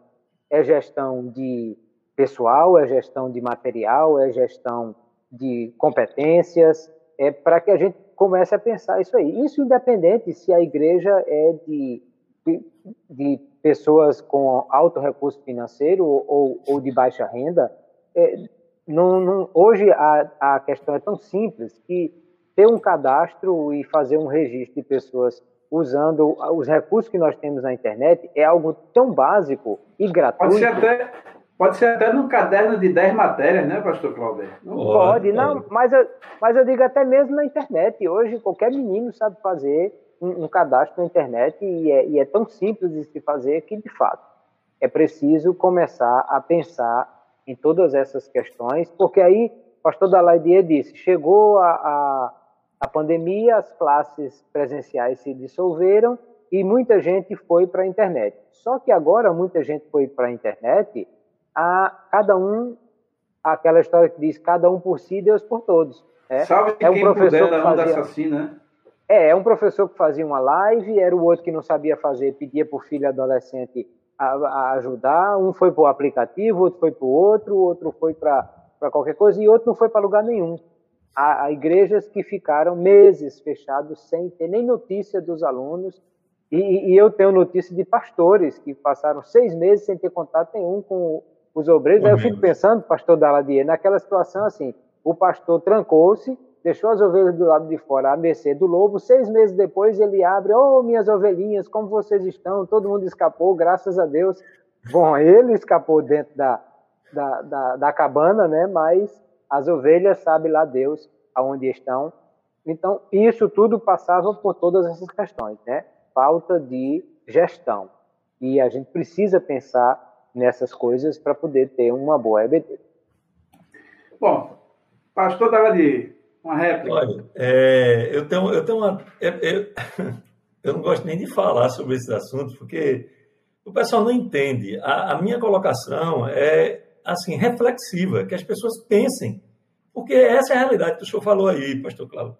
É gestão de pessoal, é gestão de material, é gestão de competências, é para que a gente comece a pensar isso aí. Isso independente se a igreja é de, de, de pessoas com alto recurso financeiro ou, ou de baixa renda. É, não, não, hoje a, a questão é tão simples que ter um cadastro e fazer um registro de pessoas usando os recursos que nós temos na internet é algo tão básico e gratuito. Pode ser até, Pode ser até num caderno de 10 matérias, né, pastor Clauber? Não pode, não, mas eu, mas eu digo até mesmo na internet. Hoje qualquer menino sabe fazer um, um cadastro na internet e é, e é, tão simples de se fazer que, de fato, é preciso começar a pensar em todas essas questões, porque aí pastor Dalaidier disse, chegou a, a, a pandemia, as classes presenciais se dissolveram e muita gente foi para a internet. Só que agora muita gente foi para a internet a cada um, aquela história que diz cada um por si, Deus por todos. É, Salve é um quem professor puder, que fazia, assassina. É, é um professor que fazia uma live, era o outro que não sabia fazer, pedia para o filho adolescente a, a ajudar, um foi para o aplicativo, outro foi para o outro, outro foi para qualquer coisa, e outro não foi para lugar nenhum. Há, há, igrejas que ficaram meses fechados sem ter nem notícia dos alunos, e, e eu tenho notícia de pastores que passaram seis meses sem ter contato nenhum com os obreiros. Aí eu fico pensando, pastor Daladier, naquela situação assim, o pastor trancou-se, deixou as ovelhas do lado de fora à mercê do lobo, seis meses depois ele abre, oh, minhas ovelhinhas, como vocês estão? Todo mundo escapou, graças a Deus. Bom, ele escapou dentro da, da, da, da cabana, né? mas as ovelhas, sabe lá Deus aonde estão. Então, isso tudo passava por todas essas questões, né? Falta de gestão. E a gente precisa pensar nessas coisas para poder ter uma boa EBD. Bom, pastor Daladi, uma réplica. Olha, é, eu, tenho, eu tenho uma. Eu, eu, eu, não gosto nem de falar sobre esses assuntos, porque o pessoal não entende. A, a minha colocação é assim reflexiva, que as pessoas pensem. Porque essa é a realidade que o senhor falou aí, pastor Cláudio.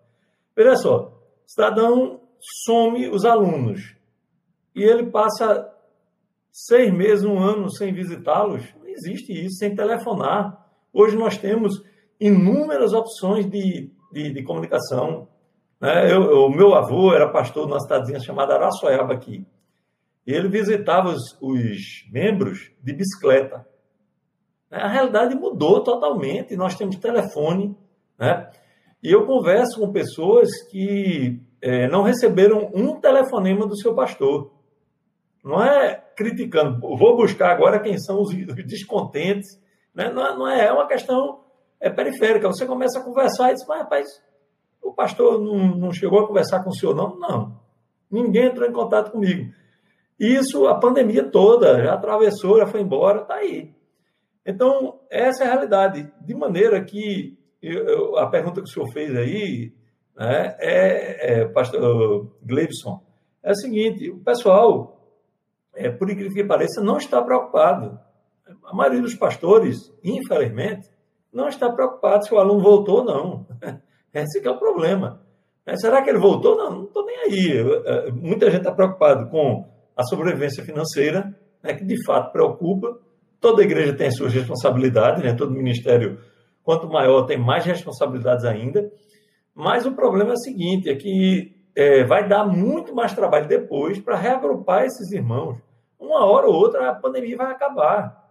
Veja só, o cidadão some os alunos e ele passa seis meses, um ano sem visitá-los. Não existe isso, sem telefonar. Hoje nós temos inúmeras opções de, de, de comunicação. Né? Eu, o meu avô era pastor numa cidadezinha chamada Araçoiaba aqui. E ele visitava os, os membros de bicicleta. A realidade mudou totalmente. Nós temos telefone, né? E eu converso com pessoas que é, não receberam um telefonema do seu pastor. Não é criticando, vou buscar agora quem são os descontentes. Né? Não, é, não é, é uma questão é periférica. Você começa a conversar e diz, mas rapaz, o pastor não, não chegou a conversar com o senhor, não? Não. Ninguém entrou em contato comigo. Isso, a pandemia toda, já atravessou, já foi embora, está aí. Então, essa é a realidade. De maneira que eu, eu, a pergunta que o senhor fez aí, né, é, é, pastor Gleibson, é a seguinte: o pessoal é, por incrível que pareça, não está preocupado. A maioria dos pastores, infelizmente, não está preocupado se o aluno voltou ou não. Esse é o problema. É, será que ele voltou? Não, não estou nem aí. É, muita gente está preocupado com a sobrevivência financeira, né, que de fato preocupa. Toda igreja tem as suas responsabilidades, né? todo ministério, quanto maior, tem mais responsabilidades ainda. Mas o problema é o seguinte: é que é, vai dar muito mais trabalho depois para reagrupar esses irmãos uma hora ou outra a pandemia vai acabar.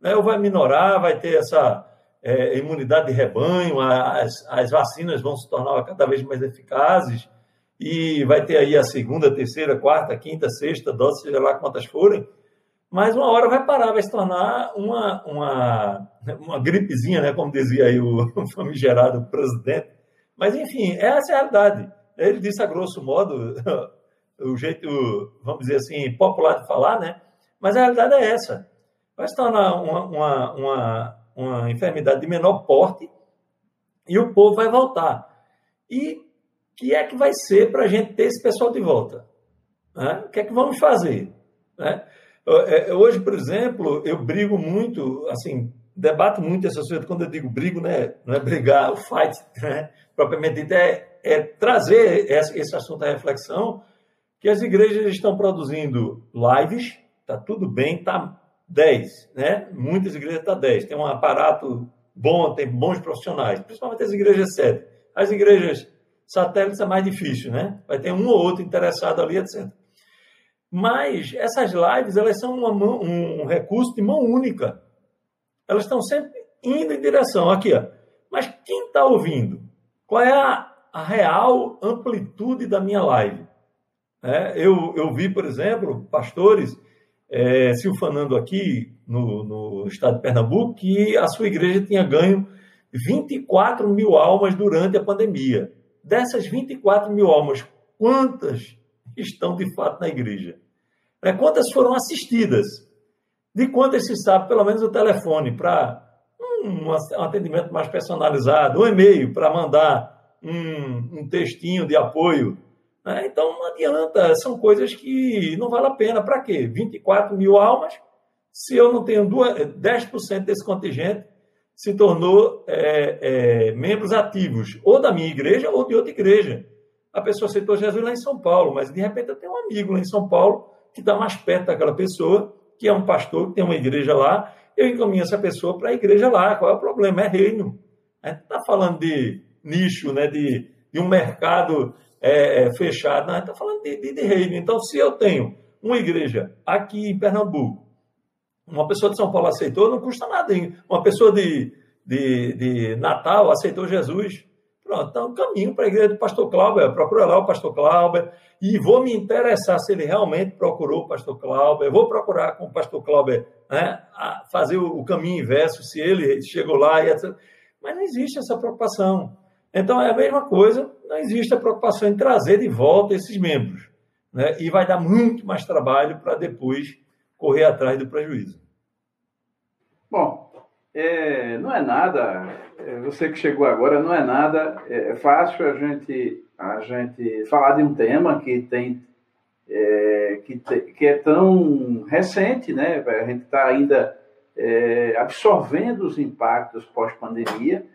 Né? Ou vai minorar, vai ter essa é, imunidade de rebanho, as, as vacinas vão se tornar cada vez mais eficazes e vai ter aí a segunda, terceira, quarta, quinta, sexta dose, seja lá quantas forem. mas uma hora vai parar, vai se tornar uma, uma, uma gripezinha, né? como dizia aí o famigerado presidente. Mas, enfim, essa é a realidade. Ele disse a grosso modo, o jeito, vamos dizer assim, popular de falar, né? Mas a realidade é essa. Vai se tornar uma, uma, uma, uma enfermidade de menor porte e o povo vai voltar. E o que é que vai ser para a gente ter esse pessoal de volta? Né? O que é que vamos fazer? Né? É, hoje, por exemplo, eu brigo muito, assim, debato muito essa coisa. Quando eu digo brigo, né, não é brigar, o fight, né, propriamente dito, é, é trazer esse, assunto à reflexão, que as igrejas estão produzindo lives, tá tudo bem, tá 10, né? Muitas igrejas tá 10, tem um aparato bom, tem bons profissionais, principalmente as igrejas sede. As igrejas satélites é mais difícil, né? Vai ter um ou outro interessado ali, etc. Mas essas lives, elas são uma, um recurso de mão única. Elas estão sempre indo em direção. Aqui, ó. Mas quem está ouvindo? Qual é a, a, real amplitude da minha live? É, eu, eu vi, por exemplo, pastores é, se ufanando aqui no, no estado de Pernambuco que a sua igreja tinha ganho 24 mil almas durante a pandemia. Dessas 24 mil almas, quantas estão de fato na igreja? É, quantas foram assistidas? De quantas se sabe, pelo menos o telefone, para um, um, atendimento mais personalizado, um e-mail para mandar um, um textinho de apoio né? Então não adianta, são coisas que não vale a pena. Para quê? 24 mil almas, se eu não tenho duas, 10% desse contingente se tornou é, é, membros ativos, ou da minha igreja ou de outra igreja. A pessoa aceitou Jesus lá em São Paulo, mas de repente eu tenho um amigo lá em São Paulo que está mais perto daquela pessoa, que é um pastor, que tem uma igreja lá, eu encaminho essa pessoa para a igreja lá. Qual é o problema? É reino. A gente está falando de nicho, né, de, de um mercado é, é, fechado. Não, está falando de, de, de reino. Então, se eu tenho uma igreja aqui em Pernambuco, uma pessoa de São Paulo aceitou, não custa nada. Hein? Uma pessoa de, de, de Natal aceitou Jesus. Pronto, então caminho para a igreja do pastor Cláudio, procura lá o pastor Cláudio e vou me interessar se ele realmente procurou o pastor Cláudio, vou procurar com o pastor Cláudio né, fazer o, caminho inverso, se ele chegou lá e etc. Mas não existe essa preocupação. Então é a mesma coisa, não existe a preocupação em trazer de volta esses membros. Né? E vai dar muito mais trabalho para depois correr atrás do prejuízo. Bom, é, não é nada, é, você que chegou agora, não é nada é, é fácil a gente, a gente falar de um tema que tem. É, que, te, que é tão recente, né? A gente está ainda é, absorvendo os impactos pós-pandemia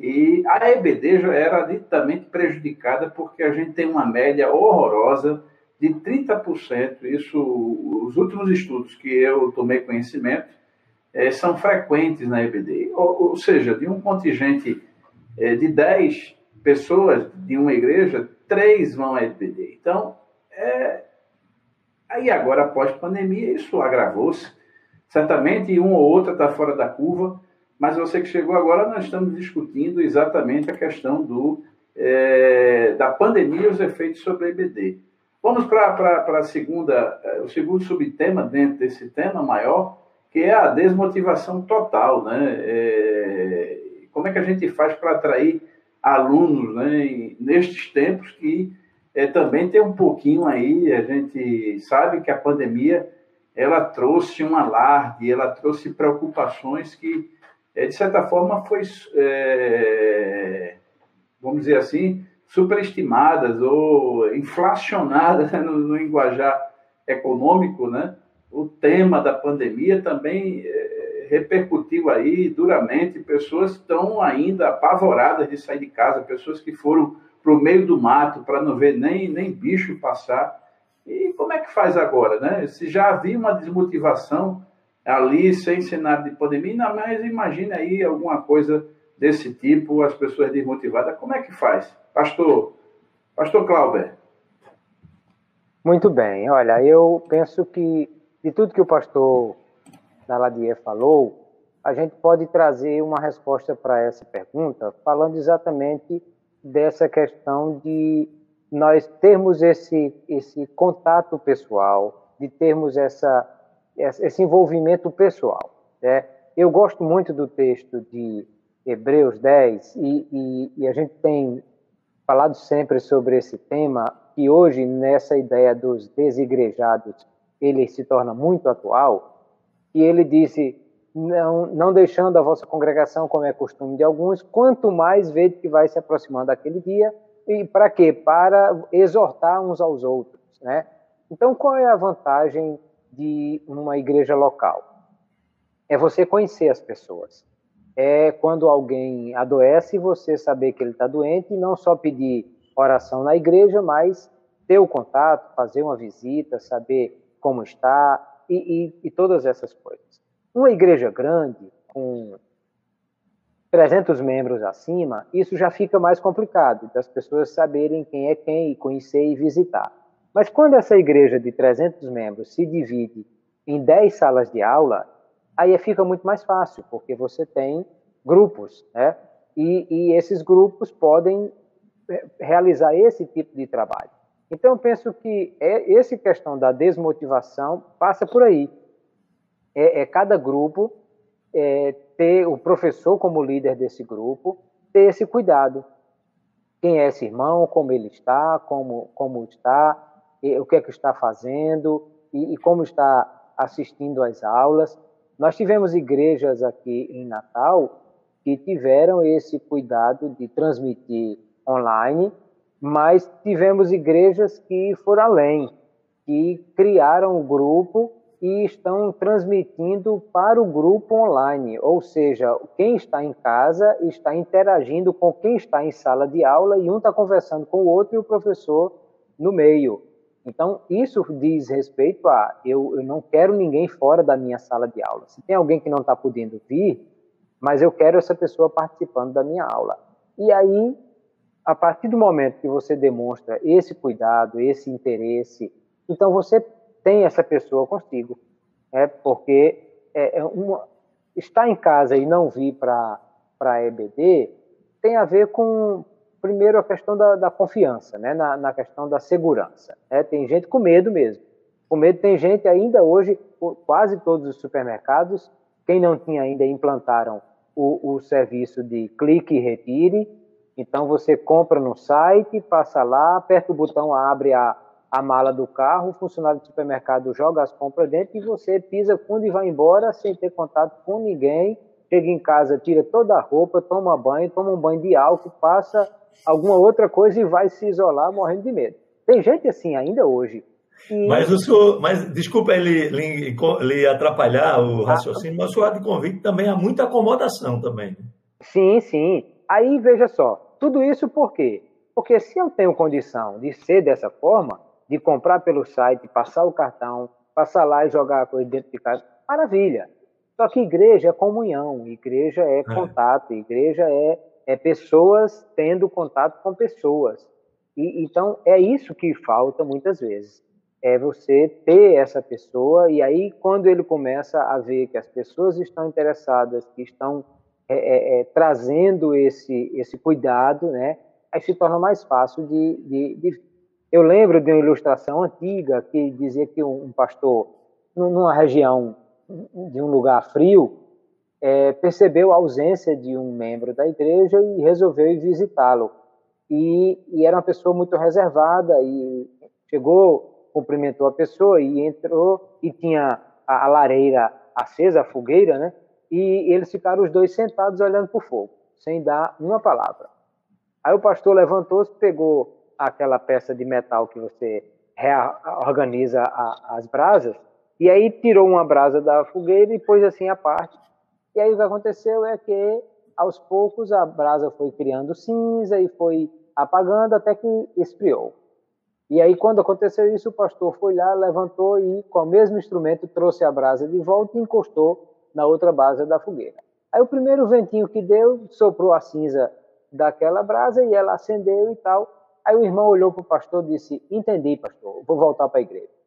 e a EBD já era ditamente prejudicada porque a gente tem uma média horrorosa de 30%. Isso, os últimos estudos que eu tomei conhecimento é, são frequentes na EBD. Ou, ou, seja, de um contingente é, de 10 pessoas de uma igreja, três vão à EBD. Então, é, aí agora, após pandemia, isso agravou-se. Certamente um ou outro está fora da curva mas você que chegou agora, nós estamos discutindo exatamente a questão do, é, da pandemia e os efeitos sobre a EBD. Vamos para a segunda, é, o segundo subtema dentro desse tema maior, que é a desmotivação total, né? É, como é que a gente faz para atrair alunos, né? nestes tempos que é, também tem um pouquinho aí, a gente sabe que a pandemia ela trouxe um alarde, ela trouxe preocupações que é, de certa forma, foi, é, vamos dizer assim, superestimadas ou inflacionadas no, no linguajar econômico, né? O tema da pandemia também é, repercutiu aí duramente. Pessoas estão ainda apavoradas de sair de casa, pessoas que foram para o meio do mato para não ver nem, nem bicho passar. E como é que faz agora, né? Se já havia uma desmotivação ali sem cenário de pandemia, mais imagine aí alguma coisa desse tipo, as pessoas desmotivadas, como é que faz? Pastor, Pastor Clauber. Muito bem, olha, eu penso que de tudo que o pastor Daladier falou, a gente pode trazer uma resposta para essa pergunta, falando exatamente dessa questão de nós termos esse, esse contato pessoal, de termos essa esse envolvimento pessoal. Né? Eu gosto muito do texto de Hebreus 10 e, e, e a gente tem falado sempre sobre esse tema e hoje nessa ideia dos desigrejados ele se torna muito atual e ele disse não, não deixando a vossa congregação como é costume de alguns, quanto mais vede que vai se aproximando daquele dia e para quê? Para exortar uns aos outros, né? Então qual é a vantagem de uma igreja local? É você conhecer as pessoas. É quando alguém adoece, você saber que ele está doente e não só pedir oração na igreja, mas ter o contato, fazer uma visita, saber como está e, e, e todas essas coisas. Uma igreja grande, com 300 membros acima, isso já fica mais complicado, das pessoas saberem quem é quem e conhecer e visitar. Mas quando essa igreja de 300 membros se divide em 10 salas de aula, aí fica muito mais fácil, porque você tem grupos, né? E, e esses grupos podem é, realizar esse tipo de trabalho. Então, eu penso que é, essa questão da desmotivação passa por aí. É, é cada grupo é, ter o professor como líder desse grupo, ter esse cuidado. Quem é esse irmão, como ele está, como, como está, o que é que está fazendo e, e como está assistindo às aulas. Nós tivemos igrejas aqui em Natal que tiveram esse cuidado de transmitir online, mas tivemos igrejas que foram além, que criaram o grupo e estão transmitindo para o grupo online, ou seja, quem está em casa está interagindo com quem está em sala de aula e um está conversando com o outro e o professor no meio. Então, isso diz respeito a eu, eu não quero ninguém fora da minha sala de aula. Se tem alguém que não está podendo vir, mas eu quero essa pessoa participando da minha aula. E aí, a partir do momento que você demonstra esse cuidado, esse interesse, então você tem essa pessoa consigo. É porque é, é uma, estar em casa e não vir para a EBD tem a ver com primeiro, a questão da, da confiança, né? na, na, questão da segurança. Né? Tem gente com medo mesmo. Com medo, tem gente ainda hoje, quase todos os supermercados, quem não tinha ainda implantaram o, o serviço de clique e retire. Então, você compra no site, passa lá, aperta o botão, abre a, a mala do carro, o funcionário do supermercado joga as compras dentro e você pisa fundo e vai embora sem ter contato com ninguém. Chega em casa, tira toda a roupa, toma banho, toma um banho de álcool, passa alguma outra coisa e vai se isolar morrendo de medo. Tem gente assim ainda hoje. E... Mas o senhor, mas desculpa ele lhe, atrapalhar o raciocínio, mas o senhor há de convite também há muita acomodação também. Sim, sim. Aí veja só, tudo isso por quê? Porque se eu tenho condição de ser dessa forma, de comprar pelo site, passar o cartão, passar lá e jogar a coisa dentro de casa, maravilha. Só que igreja é comunhão, igreja é, é. contato, igreja é é pessoas tendo contato com pessoas. E, então, é isso que falta muitas vezes. É você ter essa pessoa, e aí, quando ele começa a ver que as pessoas estão interessadas, que estão é, é, é, trazendo esse, esse cuidado, né, aí se torna mais fácil de, de, de, Eu lembro de uma ilustração antiga que dizia que um pastor, numa região de um lugar frio, é, percebeu a ausência de um membro da igreja e resolveu ir visitá-lo. E, e, era uma pessoa muito reservada e chegou, cumprimentou a pessoa e entrou e tinha a, a lareira acesa, a fogueira, né? E eles ficaram os dois sentados olhando para o fogo, sem dar uma palavra. Aí o pastor levantou-se, pegou aquela peça de metal que você reorganiza as brasas, e aí tirou uma brasa da fogueira e pôs assim a parte e aí o que aconteceu é que, aos poucos, a brasa foi criando cinza e foi apagando até que esfriou. E aí, quando aconteceu isso, o pastor foi lá, levantou e, com o mesmo instrumento, trouxe a brasa de volta e encostou na outra base da fogueira. Aí, o primeiro ventinho que deu, soprou a cinza daquela brasa e ela acendeu e tal. Aí, o irmão olhou para o pastor e disse: Entendi, pastor, vou voltar para a igreja.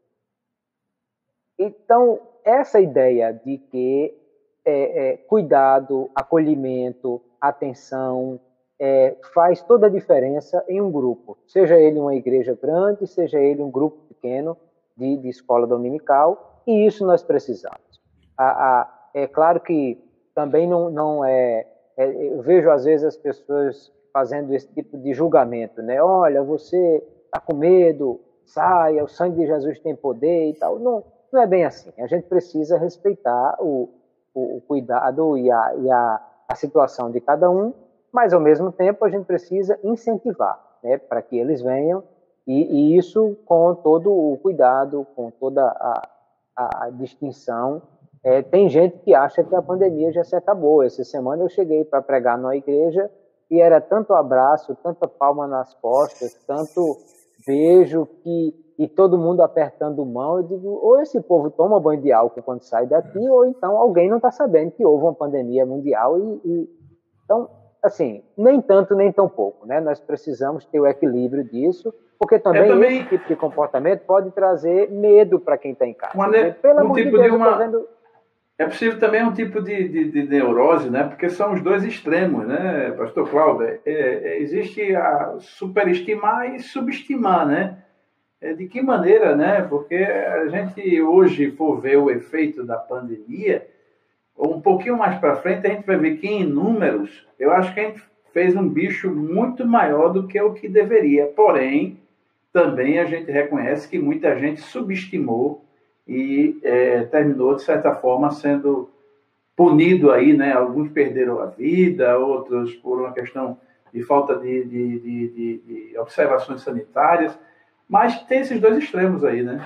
Então, essa ideia de que é, é, cuidado, acolhimento, atenção, é, faz toda a diferença em um grupo, seja ele uma igreja grande, seja ele um grupo pequeno de, de escola dominical, e isso nós precisamos. A, a, é claro que também não, não é, é, Eu vejo às vezes as pessoas fazendo esse tipo de julgamento, né? Olha, você está com medo, saia, o sangue de Jesus tem poder e tal. Não, não é bem assim. A gente precisa respeitar o, o, o cuidado e, a, e a, a situação de cada um, mas ao mesmo tempo a gente precisa incentivar, né? Para que eles venham e, e, isso com todo o cuidado, com toda a, a, distinção é, tem gente que acha que a pandemia já se acabou. Essa semana eu cheguei para pregar numa igreja e era tanto abraço, tanta palma nas costas, tanto beijo que e todo mundo apertando mão. Eu digo, ou esse povo toma banho de álcool quando sai daqui, ou então alguém não está sabendo que houve uma pandemia mundial e, e, então assim nem tanto nem tão pouco, né? Nós precisamos ter o equilíbrio disso, porque também, também... esse tipo de comportamento pode trazer medo para quem está em casa. Uma, Pelo um tipo de, Deus, de uma... Vendo... É possível também um tipo de, de, de, neurose, né? Porque são os dois extremos, né, Pastor Cláudio? É, é, existe a superestimar e subestimar, né? É, de que maneira, né? Porque a gente hoje for ver o efeito da pandemia, um pouquinho mais para frente a gente vai ver que em números, eu acho que a gente fez um bicho muito maior do que o que deveria. Porém, também a gente reconhece que muita gente subestimou e é, terminou, de certa forma, sendo punido aí, né? Alguns perderam a vida, outros por uma questão de falta de, de, de, de observações sanitárias, mas tem esses dois extremos aí, né?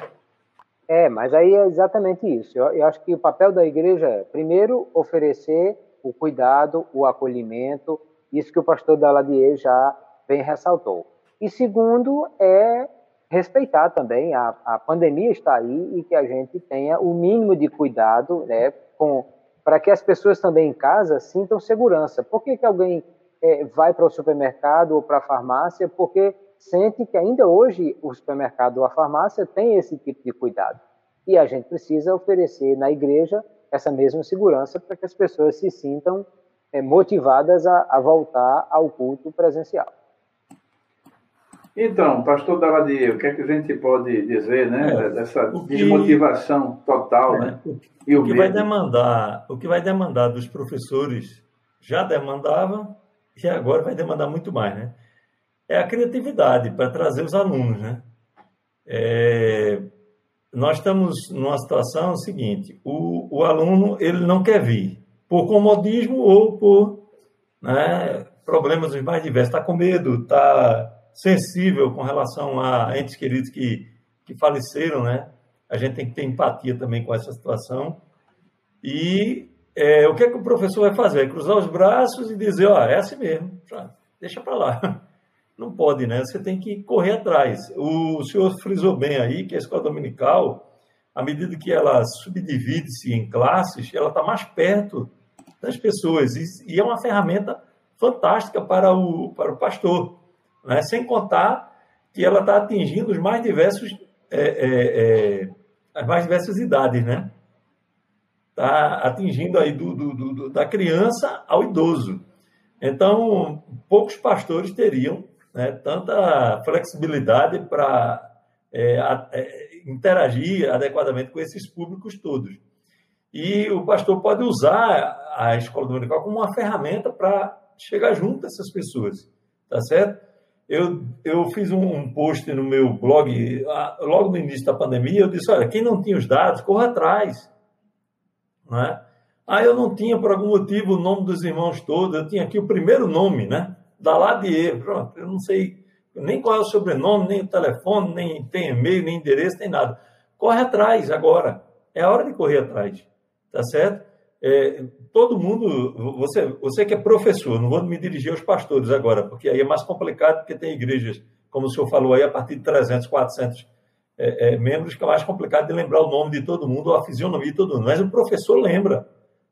É, mas aí é exatamente isso. Eu, eu acho que o papel da igreja é, primeiro, oferecer o cuidado, o acolhimento, isso que o pastor Daladier já bem ressaltou. E segundo, é respeitar também, a, a pandemia está aí e que a gente tenha o mínimo de cuidado né, com para que as pessoas também em casa sintam segurança. Por que, que alguém é, vai para o supermercado ou para a farmácia? Porque sente que ainda hoje o supermercado ou a farmácia tem esse tipo de cuidado. E a gente precisa oferecer na igreja essa mesma segurança para que as pessoas se sintam é, motivadas a, a voltar ao culto presencial. Então, pastor Daladia, o que é que a gente pode dizer, né, é, dessa que, desmotivação total, é, né? E o, o que medo. vai demandar, o que vai demandar dos professores já demandava e agora vai demandar muito mais, né? É a criatividade para trazer os alunos, né? É, nós estamos numa situação seguinte: o, o aluno ele não quer vir por comodismo ou por né, problemas mais diversos, está com medo, está sensível com relação a entes queridos que, que faleceram, né? A gente tem que ter empatia também com essa situação. E é, o que é que o professor vai fazer? É cruzar os braços e dizer, ó, é assim mesmo, deixa para lá. Não pode, né? Você tem que correr atrás. O senhor frisou bem aí que a escola dominical, à medida que ela subdivide-se em classes, ela está mais perto das pessoas. E, é uma ferramenta fantástica para o, para o pastor né? sem contar que ela está atingindo os mais diversos, é, é, é, as mais diversas idades, né? Está atingindo aí do, do, do, da criança ao idoso. Então, poucos pastores teriam né, tanta flexibilidade para é, é, interagir adequadamente com esses públicos todos. E o pastor pode usar a escola dominical como uma ferramenta para chegar junto a essas pessoas, tá certo? eu, eu fiz um, um, post no meu blog, logo no início da pandemia, eu disse, olha, quem não tinha os dados, corra atrás. Não é? Ah, eu não tinha, por algum motivo, o nome dos irmãos todos, eu tinha aqui o primeiro nome, né? Da Ladier, pronto, eu não sei nem qual é o sobrenome, nem o telefone, nem tem e-mail, nem endereço, nem nada. Corre atrás agora, é a hora de correr atrás, tá certo? é, todo mundo, você, você que é professor, não vou me dirigir aos pastores agora, porque aí é mais complicado, porque tem igrejas, como o senhor falou aí, a partir de 300, 400 é, é, membros, que é mais complicado de lembrar o nome de todo mundo a fisionomia de todo mundo. Mas o professor lembra.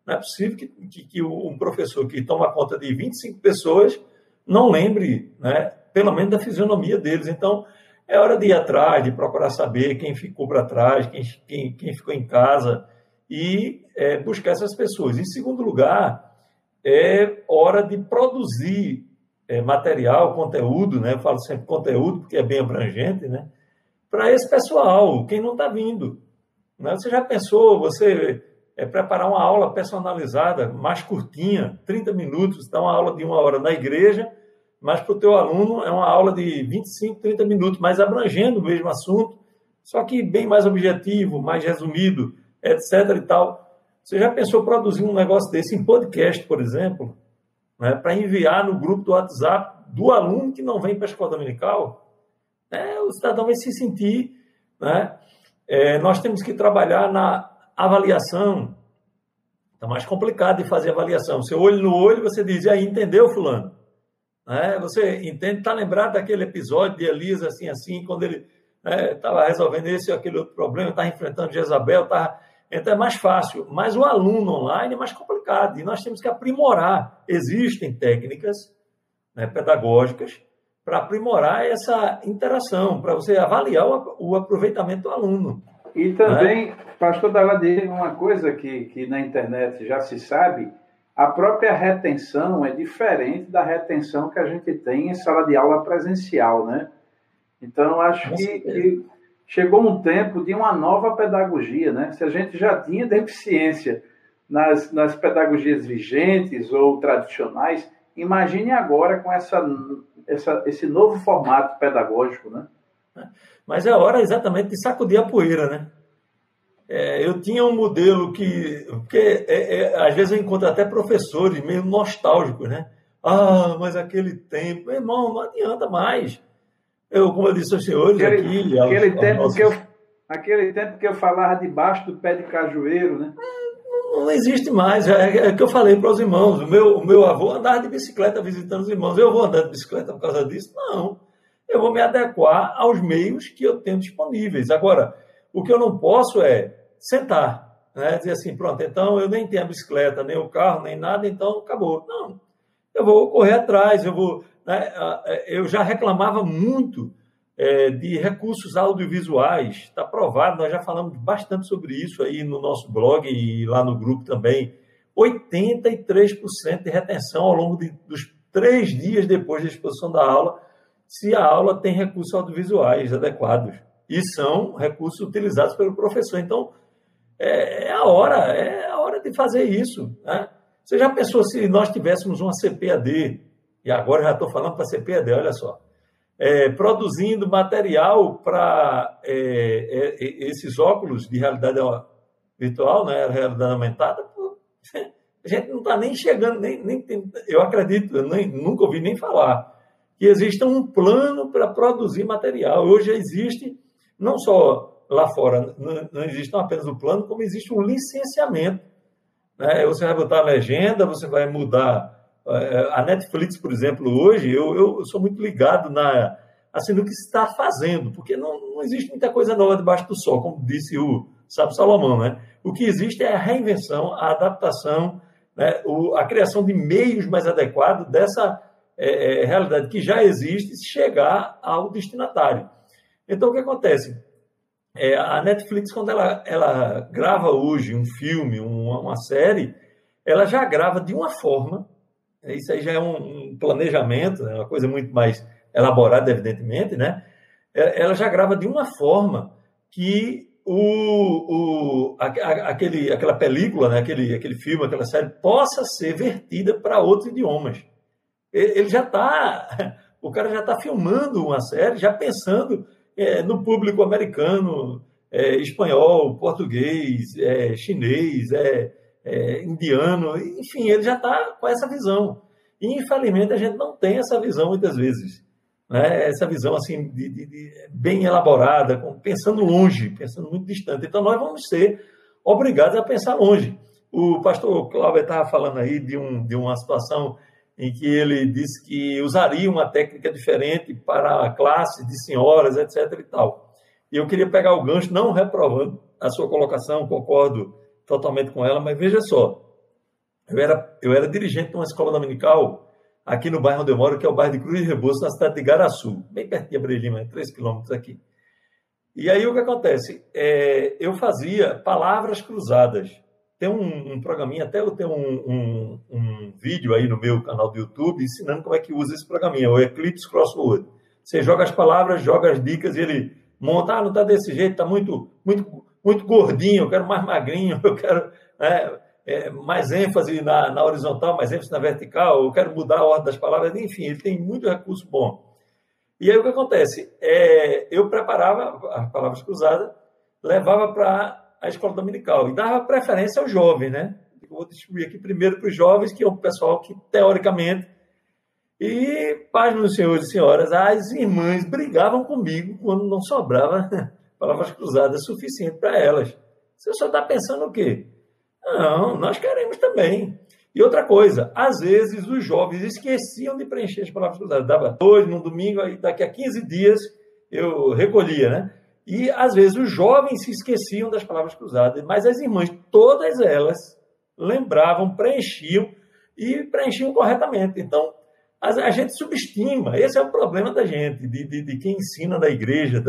Não é possível que, que, que um professor que toma conta de 25 pessoas não lembre, né, pelo menos da fisionomia deles. Então, é hora de ir atrás, de procurar saber quem ficou para trás, quem, quem, quem ficou em casa, e é, buscar essas pessoas. Em segundo lugar, é hora de produzir é, material, conteúdo, né? Eu falo sempre conteúdo porque é bem abrangente, né? Para esse pessoal, quem não está vindo. Né? Você já pensou você é, preparar uma aula personalizada, mais curtinha, 30 minutos, dar uma aula de uma hora na igreja, mas para o teu aluno é uma aula de 25, 30 minutos, mas abrangendo o mesmo assunto, só que bem mais objetivo, mais resumido, etc. e tal. Você já pensou produzir um negócio desse em podcast, por exemplo, né, para enviar no grupo do WhatsApp do aluno que não vem para a escola dominical? É, o cidadão vai se sentir. Né? É, nós temos que trabalhar na avaliação. Está mais complicado de fazer avaliação. Seu olho no olho, você diz, e aí, entendeu, fulano? É, você entende, está lembrado daquele episódio de Elisa, assim, assim, quando ele estava é, resolvendo esse ou aquele outro problema, estava enfrentando Jezabel, estava... Então é mais fácil, mas o aluno online é mais complicado e nós temos que aprimorar. Existem técnicas né, pedagógicas para aprimorar essa interação, para você avaliar o, aproveitamento do aluno. E também, né? pastor Daladir, uma coisa que, que na internet já se sabe, a própria retenção é diferente da retenção que a gente tem em sala de aula presencial, né? Então, acho que, que, chegou um tempo de uma nova pedagogia, né? Se a gente já tinha deficiência nas, nas pedagogias vigentes ou tradicionais, imagine agora com essa, essa, esse novo formato pedagógico, né? Mas é hora exatamente de sacudir a poeira, né? É, eu tinha um modelo que. Porque é, é, às vezes eu encontro até professores meio nostálgicos, né? Ah, mas aquele tempo. Meu irmão, não adianta mais. Eu, como eu disse aos senhores aquele, aqui. Aquele, aos, tempo aos que eu, aquele tempo que eu falava debaixo do pé de cajueiro, né? Não, não existe mais. É, é que eu falei para os irmãos. O meu, o meu avô andava de bicicleta visitando os irmãos. Eu vou andar de bicicleta por causa disso? Não. Eu vou me adequar aos meios que eu tenho disponíveis. Agora o que eu não posso é sentar, né? dizer assim, pronto, então eu nem tenho a bicicleta, nem o carro, nem nada, então acabou. Não, eu vou correr atrás, eu vou. Né? É, eu já reclamava muito é, de recursos audiovisuais, está provado, nós já falamos bastante sobre isso aí no nosso blog e lá no grupo também. 83% de retenção ao longo de, dos três dias depois da exposição da aula, se a aula tem recursos audiovisuais adequados e são recursos utilizados pelo professor. Então, é, é a hora, é a hora de fazer isso. Né? Você já pensou se nós tivéssemos uma CPAD, e agora já estou falando para CPAD, olha só, é, produzindo material para é, é, esses óculos de realidade virtual, né, realidade aumentada, pô, a gente não está nem chegando, nem, nem eu acredito, eu nem, nunca ouvi nem falar que exista um plano para produzir material. Hoje existe não só lá fora, não, não existe apenas o plano, como existe um licenciamento. Né? Você vai botar a legenda, você vai mudar. Eh, a Netflix, por exemplo, hoje, eu, eu sou muito ligado na, assim, no que está fazendo, porque não, não existe muita coisa nova debaixo do sol, como disse o Sábio Salomão. Né? O que existe é a reinvenção, a adaptação, né? o, a criação de meios mais adequados dessa é, é, realidade que já existe chegar ao destinatário. Então, o que acontece? É, a Netflix, quando ela, ela grava hoje um filme, uma, uma série, ela já grava de uma forma, né, isso aí já é um, um planejamento, é uma coisa muito mais elaborada, evidentemente, né? É, ela já grava de uma forma que o, o, a, a, aquele, aquela película, né? aquele, aquele filme, aquela série, possa ser vertida para outros idiomas. Ele, já está, o cara já está filmando uma série, já pensando é, no público americano, é, espanhol, português, é, chinês, é, é, indiano, enfim, ele já está com essa visão. E, infelizmente, a gente não tem essa visão muitas vezes. Né? Essa visão assim de, de, de, bem elaborada, pensando longe, pensando muito distante. Então, nós vamos ser obrigados a pensar longe. O pastor Cláudio estava falando aí de, um, de uma situação em que ele disse que usaria uma técnica diferente para a classe de senhoras, etc. e tal. E eu queria pegar o gancho, não reprovando a sua colocação, concordo totalmente com ela, mas veja só, eu era, eu era dirigente de uma escola dominical aqui no bairro onde eu moro, que é o bairro de Cruz de Rebouças, na cidade de Garaçu, bem pertinho de Brelima, 3 quilômetros aqui. E aí o que acontece? É, eu fazia palavras cruzadas tem um, um programinha, até eu tenho um, um, um, vídeo aí no meu canal do YouTube ensinando como é que usa esse programinha, o Eclipse Crossword. Você joga as palavras, joga as dicas ele monta, ah, não está desse jeito, está muito, muito, muito gordinho, eu quero mais magrinho, eu quero né, é, mais ênfase na, na, horizontal, mais ênfase na vertical, eu quero mudar a ordem das palavras, enfim, ele tem muito recurso bom. E aí o que acontece? É, eu preparava as palavras cruzadas, levava para a escola dominical e dava preferência ao jovem, né? Eu vou distribuir aqui primeiro para os jovens, que é o pessoal que, teoricamente, e, pais meus senhores e senhoras, as irmãs brigavam comigo quando não sobrava palavras cruzadas suficiente para elas. Você só está pensando o quê? Não, nós queremos também. E outra coisa, às vezes os jovens esqueciam de preencher as palavras cruzadas. Dava dois num domingo, aí daqui a 15 dias eu recolhia, né? E às vezes os jovens se esqueciam das palavras cruzadas, mas as irmãs, todas elas, lembravam, preenchiam e preenchiam corretamente. Então, a, a gente subestima, esse é o problema da gente, de, de, de quem ensina na igreja,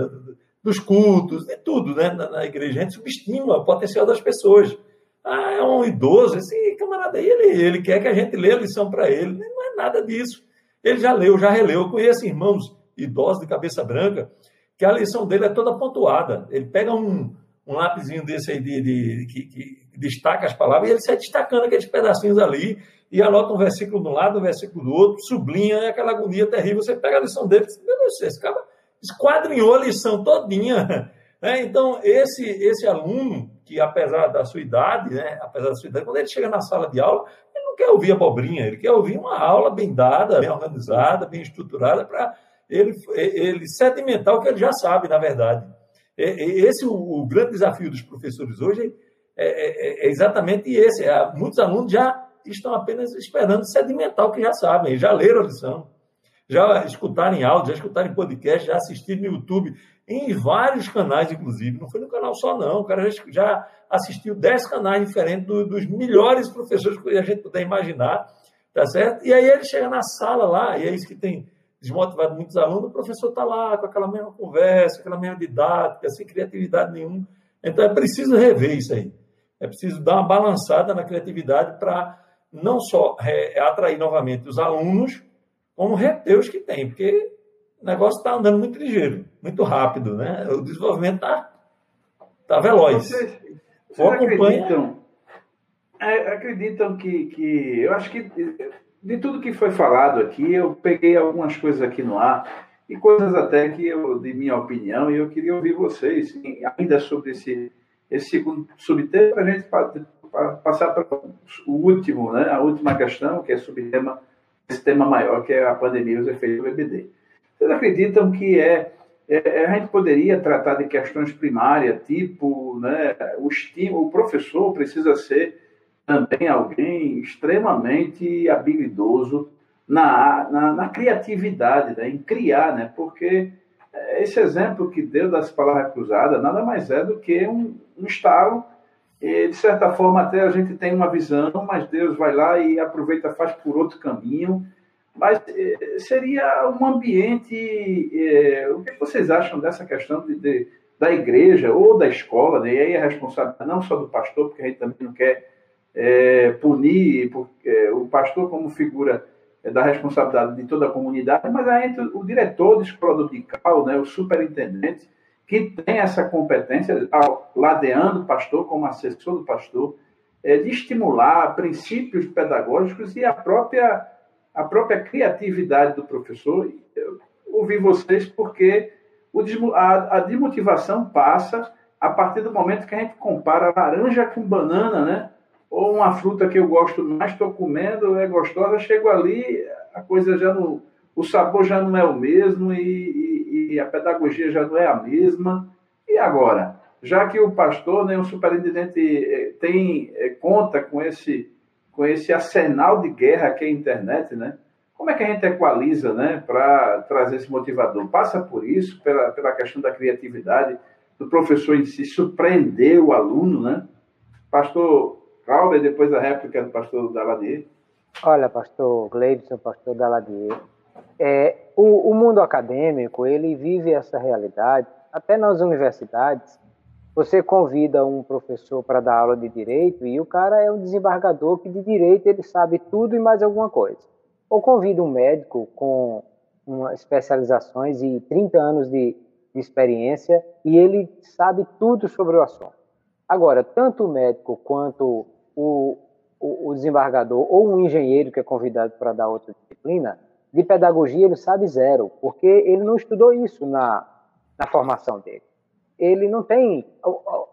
dos cultos, de tudo né, na, na igreja. A gente subestima o potencial das pessoas. Ah, é um idoso, esse camarada aí, ele, ele quer que a gente lê a lição para ele. Não é nada disso. Ele já leu, já releu. Eu conheço irmãos idosos de cabeça branca que a lição dele é toda pontuada. Ele pega um, um lápisinho desse aí de, de, de que, que, destaca as palavras e ele sai destacando aqueles pedacinhos ali e anota um versículo de um lado, um versículo do outro, sublinha, é aquela agonia terrível. Você pega a lição dele e diz, meu Deus, esse cara esquadrinhou a lição todinha. É, então, esse, esse aluno, que apesar da sua idade, né, apesar da sua idade, quando ele chega na sala de aula, ele não quer ouvir abobrinha, ele quer ouvir uma aula bem dada, bem organizada, bem estruturada, para ele, ele sedimentar o que ele já sabe, na verdade. Esse é o, grande desafio dos professores hoje, é, é, é exatamente esse. É, muitos alunos já estão apenas esperando sedimentar o que já sabem, já leram a lição, já escutaram em áudio, já escutaram em podcast, já assistiram no YouTube, em vários canais, inclusive. Não foi no canal só, não. O cara já assistiu 10 canais diferentes do, dos melhores professores que a gente puder imaginar, tá certo? E aí ele chega na sala lá, e é isso que tem desmotivado muitos alunos, o professor está lá com aquela mesma conversa, aquela mesma didática, sem criatividade nenhuma. Então é preciso rever isso aí. É preciso dar uma balançada na criatividade para não só é, atrair novamente os alunos, como reter os que tem, porque o negócio está andando muito ligeiro, muito rápido, né? O desenvolvimento está tá veloz. Vocês, vocês acreditam, é, acreditam que, que. Eu acho que de tudo que foi falado aqui, eu peguei algumas coisas aqui no ar e coisas até que eu, de minha opinião, e eu queria ouvir vocês, ainda sobre esse, esse segundo subtema, para a gente passar para o último, né, a última questão, que é sobre tema, esse tema maior, que é a pandemia e os efeitos do EBD. Vocês acreditam que é, é, a gente poderia tratar de questões primárias, tipo, né, o, estímulo, o professor precisa ser também alguém extremamente habilidoso na, na, na criatividade, né? em criar, né? porque esse exemplo que deu das palavras cruzadas nada mais é do que um, um estalo. E, de certa forma, até a gente tem uma visão, mas Deus vai lá e aproveita, faz por outro caminho. Mas eh, seria um ambiente. Eh, o que vocês acham dessa questão de, de, da igreja ou da escola? Né? E aí a responsabilidade não só do pastor, porque a gente também não quer é, punir porque, o pastor como figura é, da responsabilidade de toda a comunidade, mas aí o diretor dominical, né, o superintendente, que tem essa competência, ladeando o pastor como assessor do pastor, é, de estimular princípios pedagógicos e a própria, a própria criatividade do professor. Eu ouvi vocês porque o, a, a desmotivação passa a partir do momento que a gente compara laranja com banana, né? Ou uma fruta que eu gosto mais, estou comendo, é gostosa, chego ali, a coisa já não. O sabor já não é o mesmo e, e, e a pedagogia já não é a mesma. E agora? Já que o pastor, né, o superintendente, eh, tem eh, conta com esse, com esse arsenal de guerra que é a internet, né? Como é que a gente equaliza né, para trazer esse motivador? Passa por isso, pela, pela questão da criatividade, do professor em si surpreender o aluno, né? Pastor Calma, depois a réplica do pastor Daladier. Olha, pastor Gleibson, pastor Daladier, é, o, o mundo acadêmico, ele vive essa realidade, até nas universidades, você convida um professor para dar aula de direito e o cara é um desembargador que de direito ele sabe tudo e mais alguma coisa. Ou convida um médico com uma especializações e 30 anos de, de experiência e ele sabe tudo sobre o assunto. Agora, tanto o médico quanto o, o, desembargador ou um engenheiro que é convidado para dar outra disciplina, de pedagogia ele sabe zero, porque ele não estudou isso na, na formação dele. Ele não tem,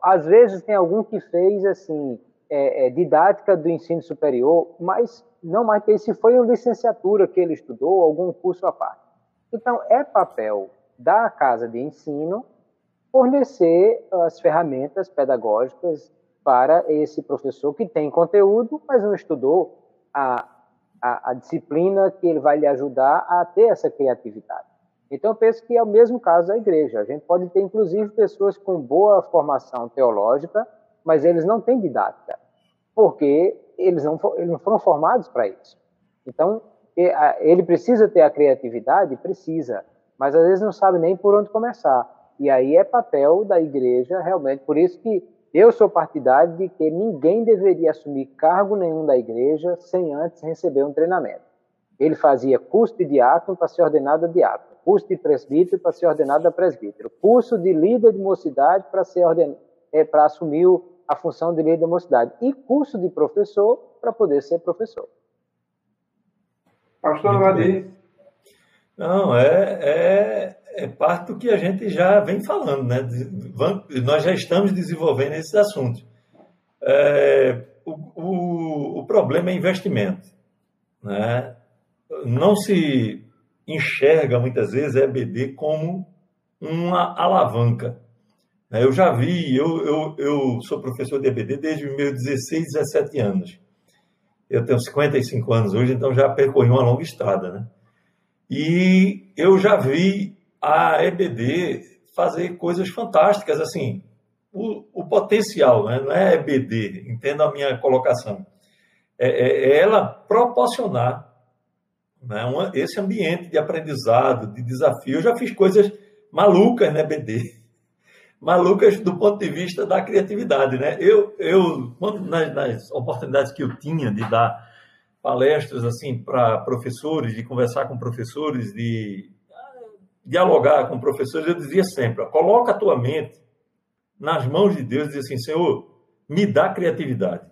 às vezes tem algum que fez assim é, é, didática do ensino superior, mas não mais que isso foi uma licenciatura que ele estudou, algum curso à parte. Então é papel da casa de ensino fornecer as ferramentas pedagógicas para esse professor que tem conteúdo, mas não estudou a, a, a, disciplina que ele vai lhe ajudar a ter essa criatividade. Então, eu penso que é o mesmo caso da igreja. A gente pode ter, inclusive, pessoas com boa formação teológica, mas eles não têm didática, porque eles não, eles não foram formados para isso. Então, ele precisa ter a criatividade? Precisa, mas às vezes não sabe nem por onde começar. E aí é papel da igreja, realmente. Por isso que eu sou partidário de que ninguém deveria assumir cargo nenhum da igreja sem antes receber um treinamento. Ele fazia curso de diácono para ser ordenado a diácono, curso de presbítero para ser ordenado a presbítero, curso de líder de mocidade para ser ordenado, é, para assumir a função de líder de mocidade e curso de professor para poder ser professor. Pastor Vadir. Não, é, é, é parte do que a gente já vem falando, né? Nós já estamos desenvolvendo esses assuntos. É, o, o, o, problema é investimento. Né? Não se enxerga muitas vezes a EBD como uma alavanca. Eu já vi, eu, eu, eu sou professor de EBD desde os meus 16, 17 anos. Eu tenho 55 anos hoje, então já percorri uma longa estrada. Né? E eu já vi a EBD fazer coisas fantásticas, assim, o, o potencial, né? não é EBD, entenda a minha colocação, é, é, é ela proporcionar né, uma, esse ambiente de aprendizado, de desafio. Eu já fiz coisas malucas na EBD, malucas do ponto de vista da criatividade, né? Eu, eu nas, nas oportunidades que eu tinha de dar palestras assim para professores, de conversar com professores, de dialogar com professores, eu dizia sempre: ó, coloca a tua mente nas mãos de Deus e diz assim: Senhor, me dá criatividade.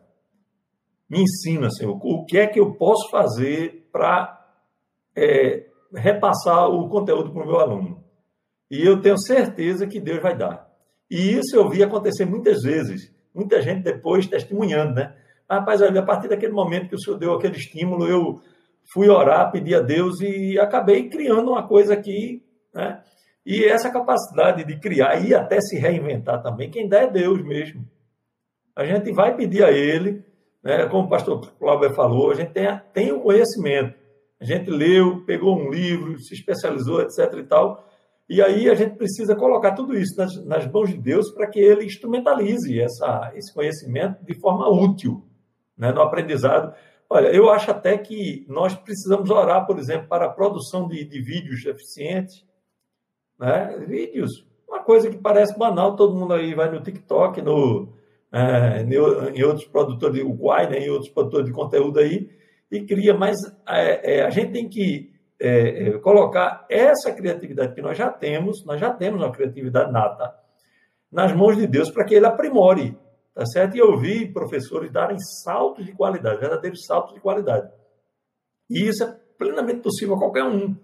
Me ensina, Senhor, o que é que eu posso fazer para é, repassar o conteúdo para o meu aluno. E eu tenho certeza que Deus vai dar. E isso eu vi acontecer muitas vezes. Muita gente depois testemunhando, né? Rapaz, olha, a partir daquele momento que o Senhor deu aquele estímulo, eu fui orar, pedi a Deus e acabei criando uma coisa aqui né? E essa capacidade de criar e até se reinventar também, quem dá é Deus mesmo. A gente vai pedir a Ele, né? como o pastor Cláudio falou, a gente tem, tem o conhecimento. A gente leu, pegou um livro, se especializou, etc. e tal. E aí a gente precisa colocar tudo isso nas, nas mãos de Deus para que Ele instrumentalize essa, esse conhecimento de forma útil né? no aprendizado. Olha, eu acho até que nós precisamos orar, por exemplo, para a produção de, de vídeos eficientes, né? Vídeos, uma coisa que parece banal, todo mundo aí vai no TikTok, no, é, em outros produtores, o Quai, né, em outros produtores de conteúdo aí, e cria, mas é, é, a gente tem que é, é, colocar essa criatividade que nós já temos, nós já temos uma criatividade nata, nas mãos de Deus para que ele aprimore, tá certo? E eu vi professores darem saltos de qualidade, verdadeiros saltos de qualidade. E isso é plenamente possível a qualquer um.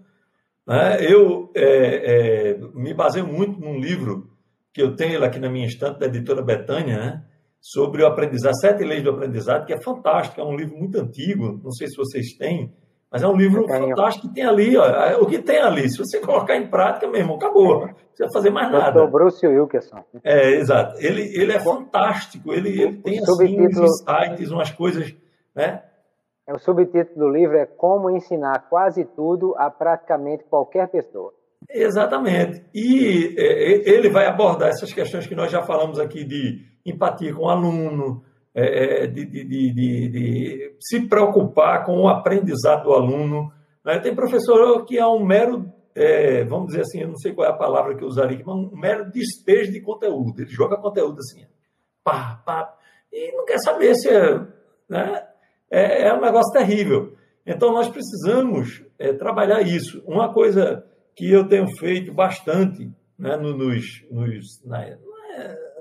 Né? Eu é, é, me baseio muito num livro que eu tenho aqui na minha estante da editora Betânia, né? sobre o aprendizado, Sete Leis do Aprendizado, que é fantástico, é um livro muito antigo, não sei se vocês têm, mas é um livro fantástico que tem ali, ó, é, o que tem ali, se você colocar em prática, meu irmão, acabou, não precisa fazer mais nada. O Bruce Wilkerson. É, exato, ele, ele é fantástico, ele, ele tem assim, uns insights, umas coisas, né? É, o subtítulo do livro é Como Ensinar Quase Tudo a Praticamente Qualquer Pessoa. Exatamente. E é, ele vai abordar essas questões que nós já falamos aqui de empatia com o aluno, é, de, de, de, de, se preocupar com o aprendizado do aluno. Né? Tem professor que é um mero, é, vamos dizer assim, eu não sei qual é a palavra que eu usaria, mas um mero despejo de conteúdo. Ele joga conteúdo assim, pá, pá, e não quer saber se é. Né? É, é um negócio terrível. Então, nós precisamos é, trabalhar isso. Uma coisa que eu tenho feito bastante né, nos, nos, na,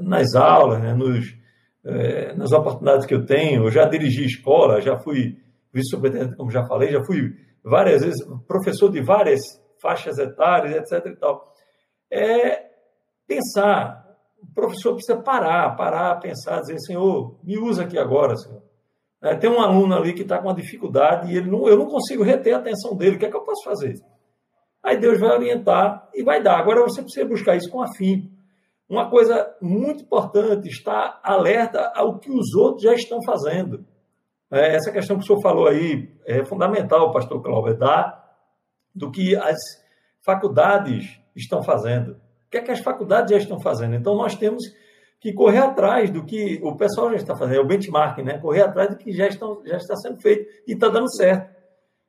nas aulas, né, nos, é, nas oportunidades que eu tenho, eu já dirigi escola, já fui vice-superintendente, como já falei, já fui várias vezes professor de várias faixas etárias, etc. E tal. É pensar, o professor precisa parar, parar, pensar, dizer, Senhor, me usa aqui agora, Senhor. É, tem um aluno ali que está com uma dificuldade e ele não, eu não consigo reter a atenção dele, o que é que eu posso fazer? Aí Deus vai orientar e vai dar. Agora você precisa buscar isso com afinco. Uma coisa muito importante, estar alerta ao que os outros já estão fazendo. É, essa questão que o senhor falou aí é fundamental, pastor Cláudio, da, do que as faculdades estão fazendo. O que é que as faculdades já estão fazendo? Então, nós temos que correr atrás do que o pessoal já está fazendo, é o benchmark, né? correr atrás do que já, estão, já está sendo feito e está dando certo.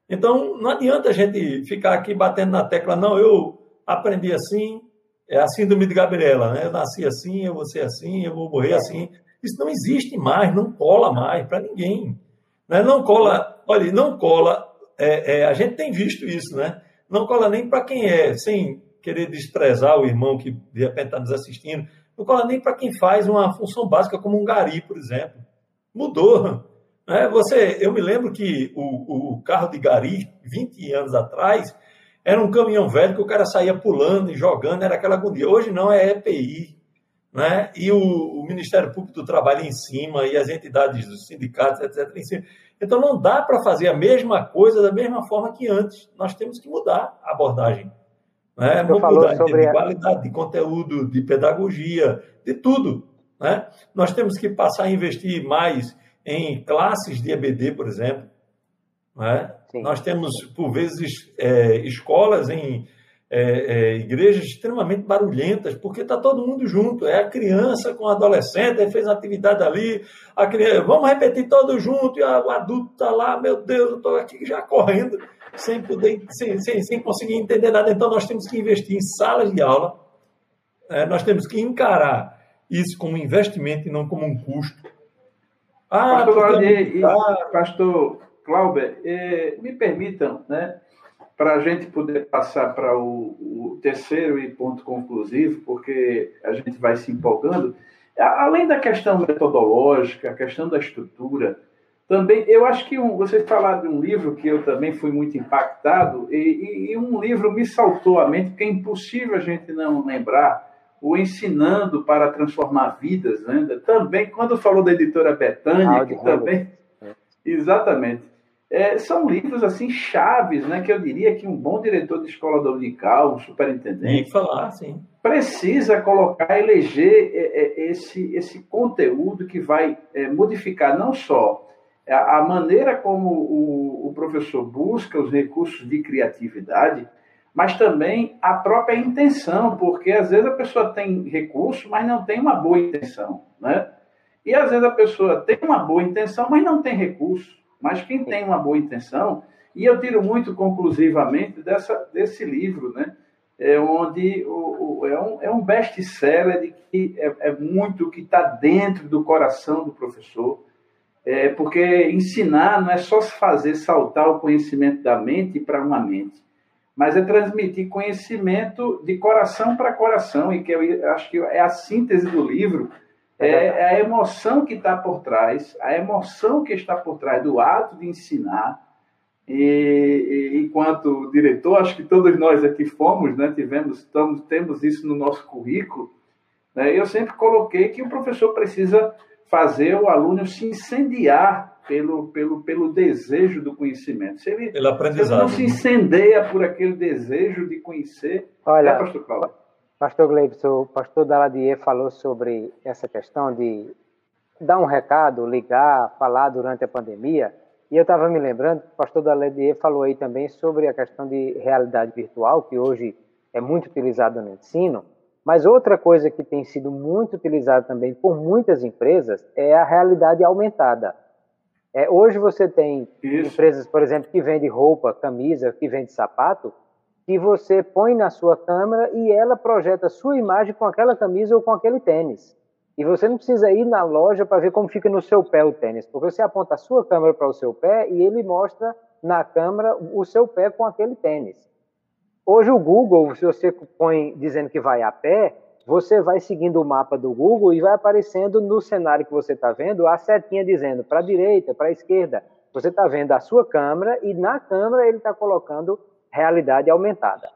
Então, não adianta a gente ficar aqui batendo na tecla, não, eu aprendi assim, é a síndrome de Gabriela, né? Eu nasci assim, eu vou ser assim, eu vou morrer assim. Isso não existe mais, não cola mais para ninguém. Né? Não cola, olha, não cola, é, é, a gente tem visto isso, né? Não cola nem para quem é, sem querer desprezar o irmão que de repente está nos assistindo, não cola nem para quem faz uma função básica como um gari, por exemplo. Mudou. Né? Você, eu me lembro que o, o carro de gari, 20 anos atrás, era um caminhão velho que o cara saía pulando e jogando, era aquela agonia. Hoje não, é EPI. Né? E o, o Ministério Público do Trabalho em cima, e as entidades dos sindicatos, etc., em cima. Então não dá para fazer a mesma coisa da mesma forma que antes. Nós temos que mudar a abordagem. Né? Mudar sobre de qualidade, de conteúdo, de pedagogia, de tudo. Né? Nós temos que passar a investir mais em classes de EBD, por exemplo. Né? Nós temos, por vezes, é, escolas em é, é, igrejas extremamente barulhentas, porque está todo mundo junto. É a criança com o adolescente, aí fez atividade ali, a criança, vamos repetir todo junto, e a, o adulto está lá, meu Deus, eu estou aqui já correndo, sem poder, sem, sem, sem, conseguir entender nada. Então nós temos que investir em salas de aula, é, nós temos que encarar isso como investimento e não como um custo. Ah, pastor, e, e, pastor Clauber, eh, me permitam, né, para a gente poder passar para o, o, terceiro e ponto conclusivo, porque a gente vai se empolgando, além da questão metodológica, a questão da estrutura, também eu acho que um, você falar de um livro que eu também fui muito impactado, e, e, e um livro me saltou à mente, porque é impossível a gente não lembrar, o Ensinando para Transformar Vidas, né? também, quando falou da editora Betânia, que também. É. Exatamente. É, são livros assim chaves, né, que eu diria que um bom diretor de escola dominical, um superintendente, falar, sim. precisa colocar, eleger é, é, esse, esse conteúdo que vai é, modificar não só a, a maneira como o, o professor busca os recursos de criatividade, mas também a própria intenção, porque às vezes a pessoa tem recurso, mas não tem uma boa intenção, né? E às vezes a pessoa tem uma boa intenção, mas não tem recurso. Mas quem tem uma boa intenção, e eu tiro muito conclusivamente dessa, desse livro, né? É onde o, o é um, é um best-seller de que é, é muito que está dentro do coração do professor, é, porque ensinar não é só fazer saltar o conhecimento da mente para uma mente, mas é transmitir conhecimento de coração para coração, e que eu acho que é a síntese do livro, é, é a emoção que está por trás, a emoção que está por trás do ato de ensinar. E, e, enquanto diretor, acho que todos nós aqui fomos, né, tivemos, estamos, temos isso no nosso currículo. Né, eu sempre coloquei que o professor precisa fazer o aluno se incendiar pelo, pelo, pelo desejo do conhecimento. Se ele, pelo aprendizado. Se ele não se incendeia por aquele desejo de conhecer, Olha, é, pastor Cláudio? Pastor Gleibson, o pastor Daladier falou sobre essa questão de dar um recado, ligar, falar durante a pandemia. E eu estava me lembrando, o pastor Daladier falou aí também sobre a questão de realidade virtual, que hoje é muito utilizada no ensino. Mas outra coisa que tem sido muito utilizada também por muitas empresas é a realidade aumentada. É, hoje você tem Isso. empresas, por exemplo, que vendem roupa, camisa, que vendem sapato, que você põe na sua câmera e ela projeta sua imagem com aquela camisa ou com aquele tênis. E você não precisa ir na loja para ver como fica no seu pé o tênis, porque você aponta a sua câmera para o seu pé e ele mostra na câmera o seu pé com aquele tênis. Hoje o Google, se você põe dizendo que vai a pé, você vai seguindo o mapa do Google e vai aparecendo no cenário que você está vendo a setinha dizendo para a direita, para a esquerda. Você está vendo a sua câmera e na câmera ele está colocando realidade aumentada.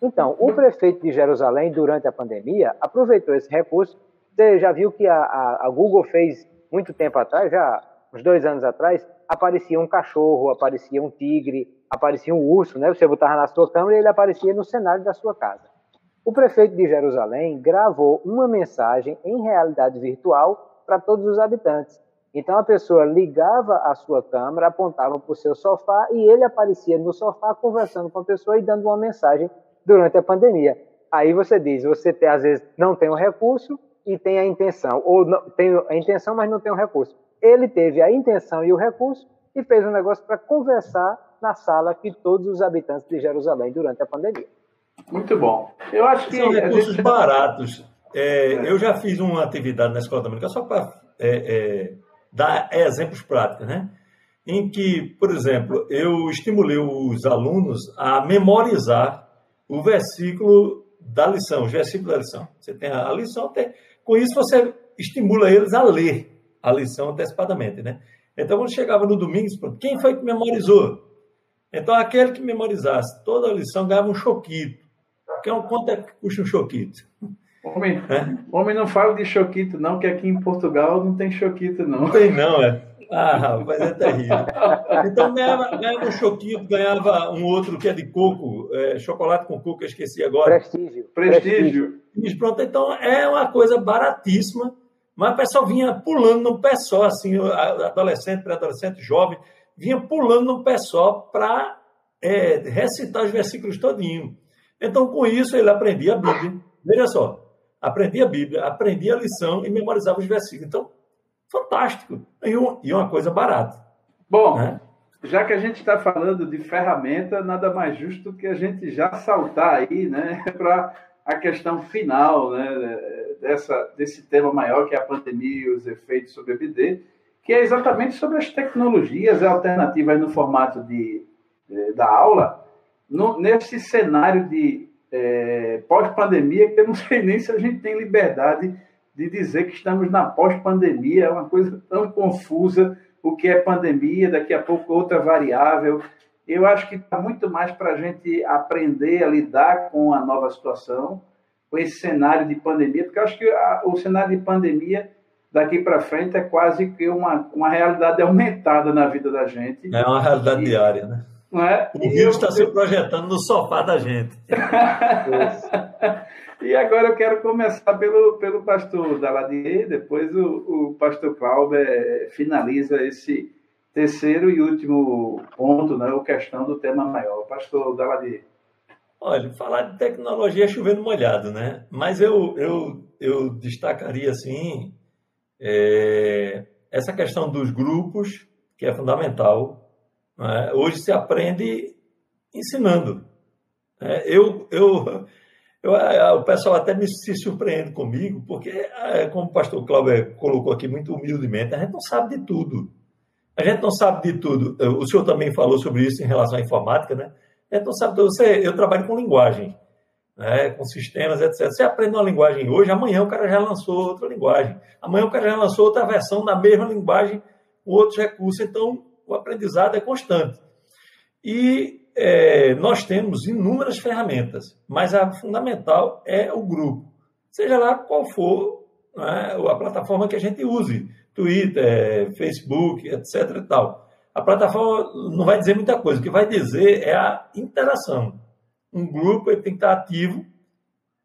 Então, o prefeito de Jerusalém, durante a pandemia, aproveitou esse recurso. Você já viu que a, a, a Google fez muito tempo atrás, já uns dois anos atrás, aparecia um cachorro, aparecia um tigre, aparecia um urso, né? Você botava na sua câmera e ele aparecia no cenário da sua casa. O prefeito de Jerusalém gravou uma mensagem em realidade virtual para todos os habitantes. Então a pessoa ligava a sua câmera, apontava para o seu sofá e ele aparecia no sofá conversando com a pessoa e dando uma mensagem durante a pandemia. Aí você diz, você tem, às vezes não tem o recurso e tem a intenção, ou não, tem a intenção, mas não tem o recurso. Ele teve a intenção e o recurso e fez um negócio para conversar na sala que todos os habitantes de Jerusalém durante a pandemia. Muito bom. Eu acho que. São recursos gente... baratos. É, é. Eu já fiz uma atividade na escola dominicana, só para é, é, dar exemplos práticos, né? Em que, por exemplo, eu estimulei os alunos a memorizar o versículo da lição, o versículo da lição. Você tem a lição, tem... com isso você estimula eles a ler a lição antecipadamente, né? Então, quando chegava no domingo, quem foi que memorizou? Então, aquele que memorizasse toda a lição ganhava um choquito. Que é um, quanto é que custa um choquito? Homem, é? homem não fala de choquito, não, que aqui em Portugal não tem choquito, não. Não tem, não, é. Ah, rapaz, é terrível. Então ganhava, ganhava um choquito, ganhava um outro que é de coco, é, chocolate com coco, eu esqueci agora. Prestígio. Prestígio. Prestígio. Pronto, então é uma coisa baratíssima, mas o pessoal vinha pulando num pé só, assim, adolescente, pré-adolescente, jovem, vinha pulando num pé só para é, recitar os versículos todinho. Então, com isso, ele aprendia a Bíblia. Veja só, aprendia a Bíblia, aprendia a lição e memorizava os versículos. Então, fantástico. E, uma coisa barata. Bom, né? já que a gente está falando de ferramenta, nada mais justo que a gente já saltar aí né, para a questão final né, dessa, desse tema maior que é a pandemia e os efeitos sobre a BD, que é exatamente sobre as tecnologias alternativas no formato de, de da aula, no, nesse cenário de é, pós-pandemia, que eu não sei nem se a gente tem liberdade de dizer que estamos na pós-pandemia, é uma coisa tão confusa, o que é pandemia, daqui a pouco outra variável. Eu acho que está muito mais para a gente aprender a lidar com a nova situação, com esse cenário de pandemia, porque eu acho que a, o cenário de pandemia daqui para frente é quase que uma, uma realidade aumentada na vida da gente. É uma realidade e, diária, né? Não é? O vírus está se projetando no sofá da gente. E agora eu quero começar pelo, pelo pastor Daladier, depois o, o pastor Clauber finaliza esse terceiro e último ponto, né, a questão do tema maior. Pastor Daladier. Olha, falar de tecnologia é chovendo molhado, né? Mas eu, eu, eu destacaria, assim, é, essa questão dos grupos, que é fundamental. Né? Hoje se aprende ensinando. É, eu, eu, eu, o pessoal até me, se surpreende comigo, porque, é, como o pastor Cláudio colocou aqui muito humildemente, a gente não sabe de tudo. A gente não sabe de tudo. O senhor também falou sobre isso em relação à informática, né? A gente não sabe tudo. Você, eu trabalho com linguagem, né? com sistemas, etc. Você aprende uma linguagem hoje, amanhã o cara já lançou outra linguagem. Amanhã o cara já lançou outra versão da mesma linguagem com outros recursos. Então, o aprendizado é constante. E é, nós temos inúmeras ferramentas, mas a fundamental é o grupo. Seja lá qual for né, a plataforma que a gente use, Twitter, Facebook, etc. E tal. A plataforma não vai dizer muita coisa, o que vai dizer é a interação. Um grupo ele tem que estar ativo,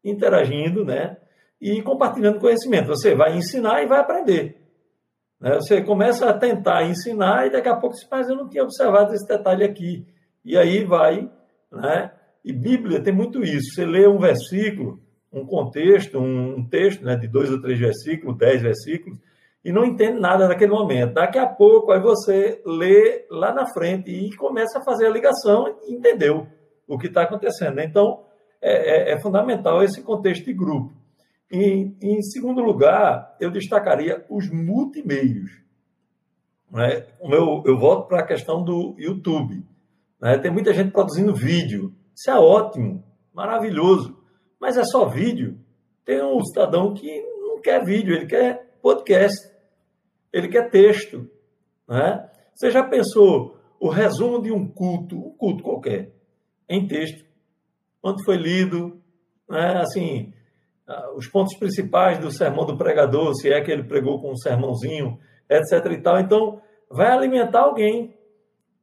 interagindo, né? E compartilhando conhecimento. Você vai ensinar e vai aprender. Né? Você começa a tentar ensinar e daqui a pouco você faz, eu não tinha observado esse detalhe aqui. E aí vai, né? E Bíblia tem muito isso. Você lê um versículo, um contexto, um texto né, de dois ou três versículos, dez versículos, e não entende nada naquele momento. Daqui a pouco, aí você lê lá na frente e começa a fazer a ligação e entendeu o que está acontecendo. Então, é, é, é, fundamental esse contexto de grupo. E, em segundo lugar, eu destacaria os multimeios. Né? Eu, eu volto para a questão do YouTube. Né? Tem muita gente produzindo vídeo. Isso é ótimo, maravilhoso. Mas é só vídeo. Tem um cidadão que não quer vídeo, ele quer podcast, ele quer texto. Né? Você já pensou o resumo de um culto, um culto qualquer, em texto, onde foi lido, né? assim, ah, os pontos principais do sermão do pregador, se é que ele pregou com um sermãozinho, etc. e tal. Então, vai alimentar alguém.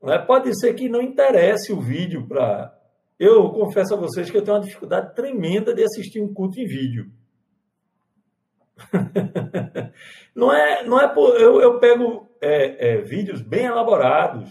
Né? Pode ser que não interesse o vídeo para. Eu confesso a vocês que eu tenho uma dificuldade tremenda de assistir um culto em vídeo. não é, não é por, eu, eu pego é, é, vídeos bem elaborados,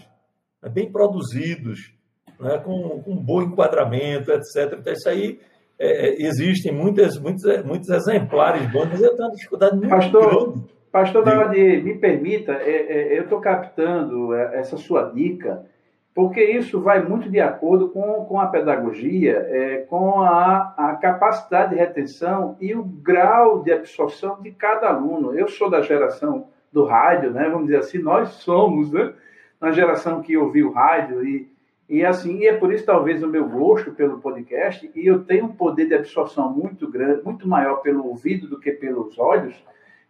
né, bem produzidos, né, com, com um bom enquadramento, etc. Então, isso aí é, é, existem muitas, muitos, muitos exemplares bons, mas eu tenho uma dificuldade muito Pastor, grande. Pastor Davadi, me permita, é, é, eu estou captando é, essa sua dica, porque isso vai muito de acordo com, com a pedagogia, é, com a, a capacidade de retenção e o grau de absorção de cada aluno. Eu sou da geração do rádio, né? vamos dizer assim, nós somos né? uma geração que ouviu rádio e, e assim, e é por isso talvez o meu gosto pelo podcast, e eu tenho um poder de absorção muito grande, muito maior pelo ouvido do que pelos olhos,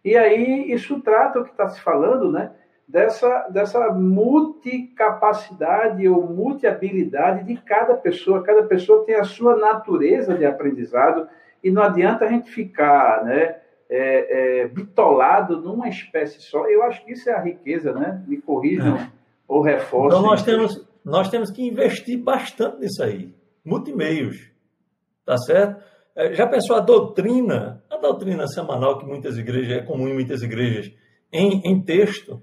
e aí isso trata o que está se falando, né? Dessa, dessa multicapacidade ou multiabilidade de cada pessoa. Cada pessoa tem a sua natureza de aprendizado e não adianta a gente ficar né, é, é, bitolado numa espécie só. Eu acho que isso é a riqueza, né? Me corrijam é. ou reforçem. Então nós temos, nós temos que investir bastante nisso aí. Multimeios. Tá certo? É, já pensou a doutrina, a doutrina semanal que muitas igrejas, é comum em muitas igrejas, em, em texto?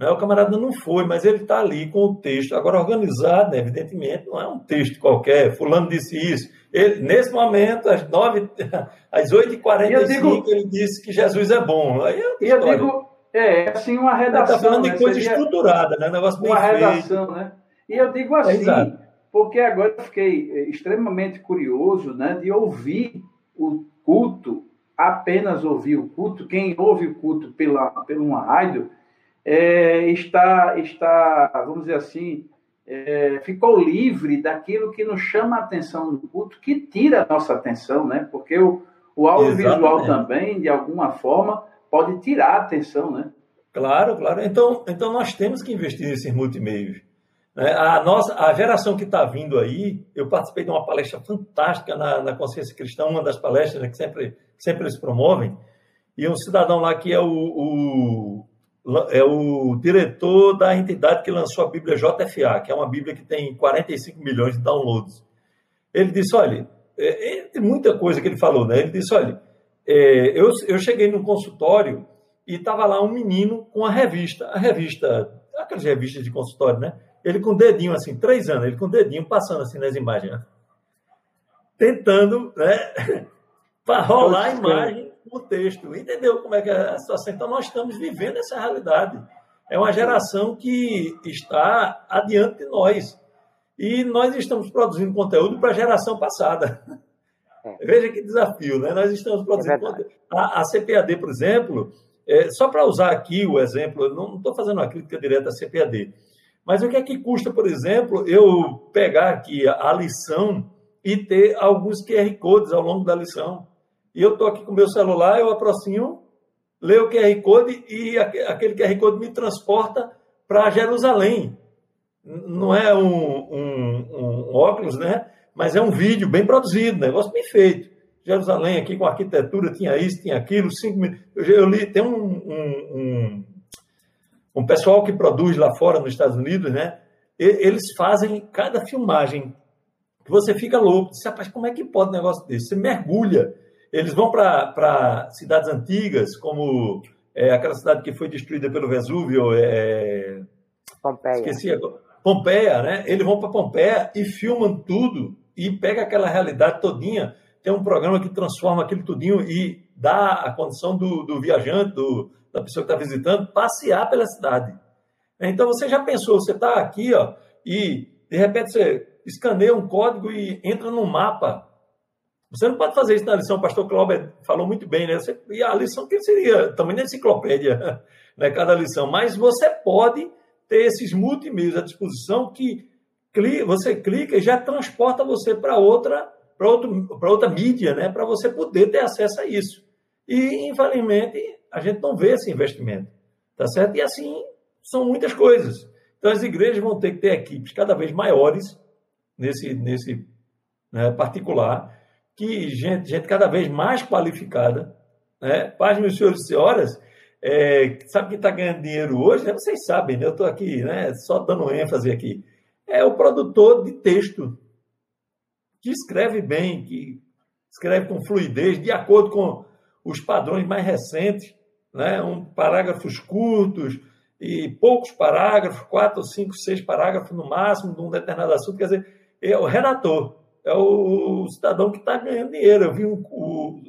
Né? O camarada não foi, mas ele está ali com o texto. Agora, organizado, evidentemente, não é um texto qualquer. Fulano disse isso. Ele, nesse momento, às, 9, às 8h45, digo, ele disse que Jesus é bom. Aí é e eu digo, é, é assim, uma redação. Está falando de né? coisa Seria estruturada, né? negócio bem uma feito. redação, né? E eu digo assim, é porque agora eu fiquei eh, extremamente curioso né, de ouvir o culto, apenas ouvir o culto. Quem ouve o culto pela, pela uma rádio é, está, está, vamos dizer assim, é, ficou livre daquilo que nos chama a atenção no culto, que tira a nossa atenção, né? Porque o, o audiovisual também, de alguma forma, pode tirar a atenção, né? Claro, claro. Então, então nós temos que investir nesses multimeios. Né? A, nossa, a geração que está vindo aí, eu participei de uma palestra fantástica na, na Consciência Cristã, uma das palestras né, que sempre, sempre eles promovem, e um cidadão lá que é o, o, é o diretor da entidade que lançou a Bíblia JFA, que é uma Bíblia que tem 45 milhões de downloads. Ele disse, olha, é, tem muita coisa que ele falou, né? Ele disse, olha, é, eu, eu cheguei num consultório e estava lá um menino com a revista, a revista, aquelas revistas de consultório, né? Ele com o dedinho assim, três anos, ele com o dedinho passando assim nas imagens, né? tentando, né, para rolar a imagem com o texto. Entendeu como é que é a situação? Então nós estamos vivendo essa realidade. É uma geração que está adiante de nós. E nós estamos produzindo conteúdo para a geração passada. É. Veja que desafio, né? Nós estamos produzindo é conteúdo. A, a, CPAD, por exemplo, é, só para usar aqui o exemplo, não estou fazendo uma crítica direta à CPAD, mas o que é que custa, por exemplo, eu pegar aqui a lição e ter alguns QR Codes ao longo da lição? E eu estou aqui com meu celular, eu aproximo, leio o QR Code e aquele QR Code me transporta para Jerusalém. Não é um, um, um, óculos, né? Mas é um vídeo bem produzido, negócio bem feito. Jerusalém aqui com arquitetura, tinha isso, tinha aquilo. Cinco, eu, eu li, tem um, um um pessoal que produz lá fora nos Estados Unidos, né? Eles fazem cada filmagem que você fica louco. Você, rapaz, como é que pode um negócio desse? Você mergulha. Eles vão para cidades antigas, como é, aquela cidade que foi destruída pelo Vesúvio. É, Pompeia. Esqueci agora. Pompeia, né? Eles vão para Pompeia e filmam tudo e pega aquela realidade todinha. Tem um programa que transforma aquilo tudinho e dá a condição do, do viajante, do, da pessoa que está visitando, passear pela cidade. Então você já pensou, você está aqui, ó, e de repente você escaneia um código e entra no mapa. Você não pode fazer isso na lição, o pastor Cláudio falou muito bem, né? Você, e a lição que seria também na enciclopédia, né? cada lição, mas você pode ter esses multimeios à disposição que você clica e já transporta você para outra para outra mídia, né, para você poder ter acesso a isso. E, infelizmente, a gente não vê esse investimento. Tá certo? E assim, são muitas coisas. Então, as igrejas vão ter que ter equipes cada vez maiores nesse, nesse né, particular, que gente, gente cada vez mais qualificada. Né? Paz, meus senhores e senhoras, é, sabe quem está ganhando dinheiro hoje? Né? Vocês sabem, né? eu estou aqui né, só dando ênfase aqui. É o produtor de texto, que escreve bem, que escreve com fluidez, de acordo com os padrões mais recentes, né? um, parágrafos curtos e poucos parágrafos, quatro, cinco, seis parágrafos no máximo de um determinado assunto. Quer dizer, é o redator, é o cidadão que está ganhando dinheiro. Eu vi um,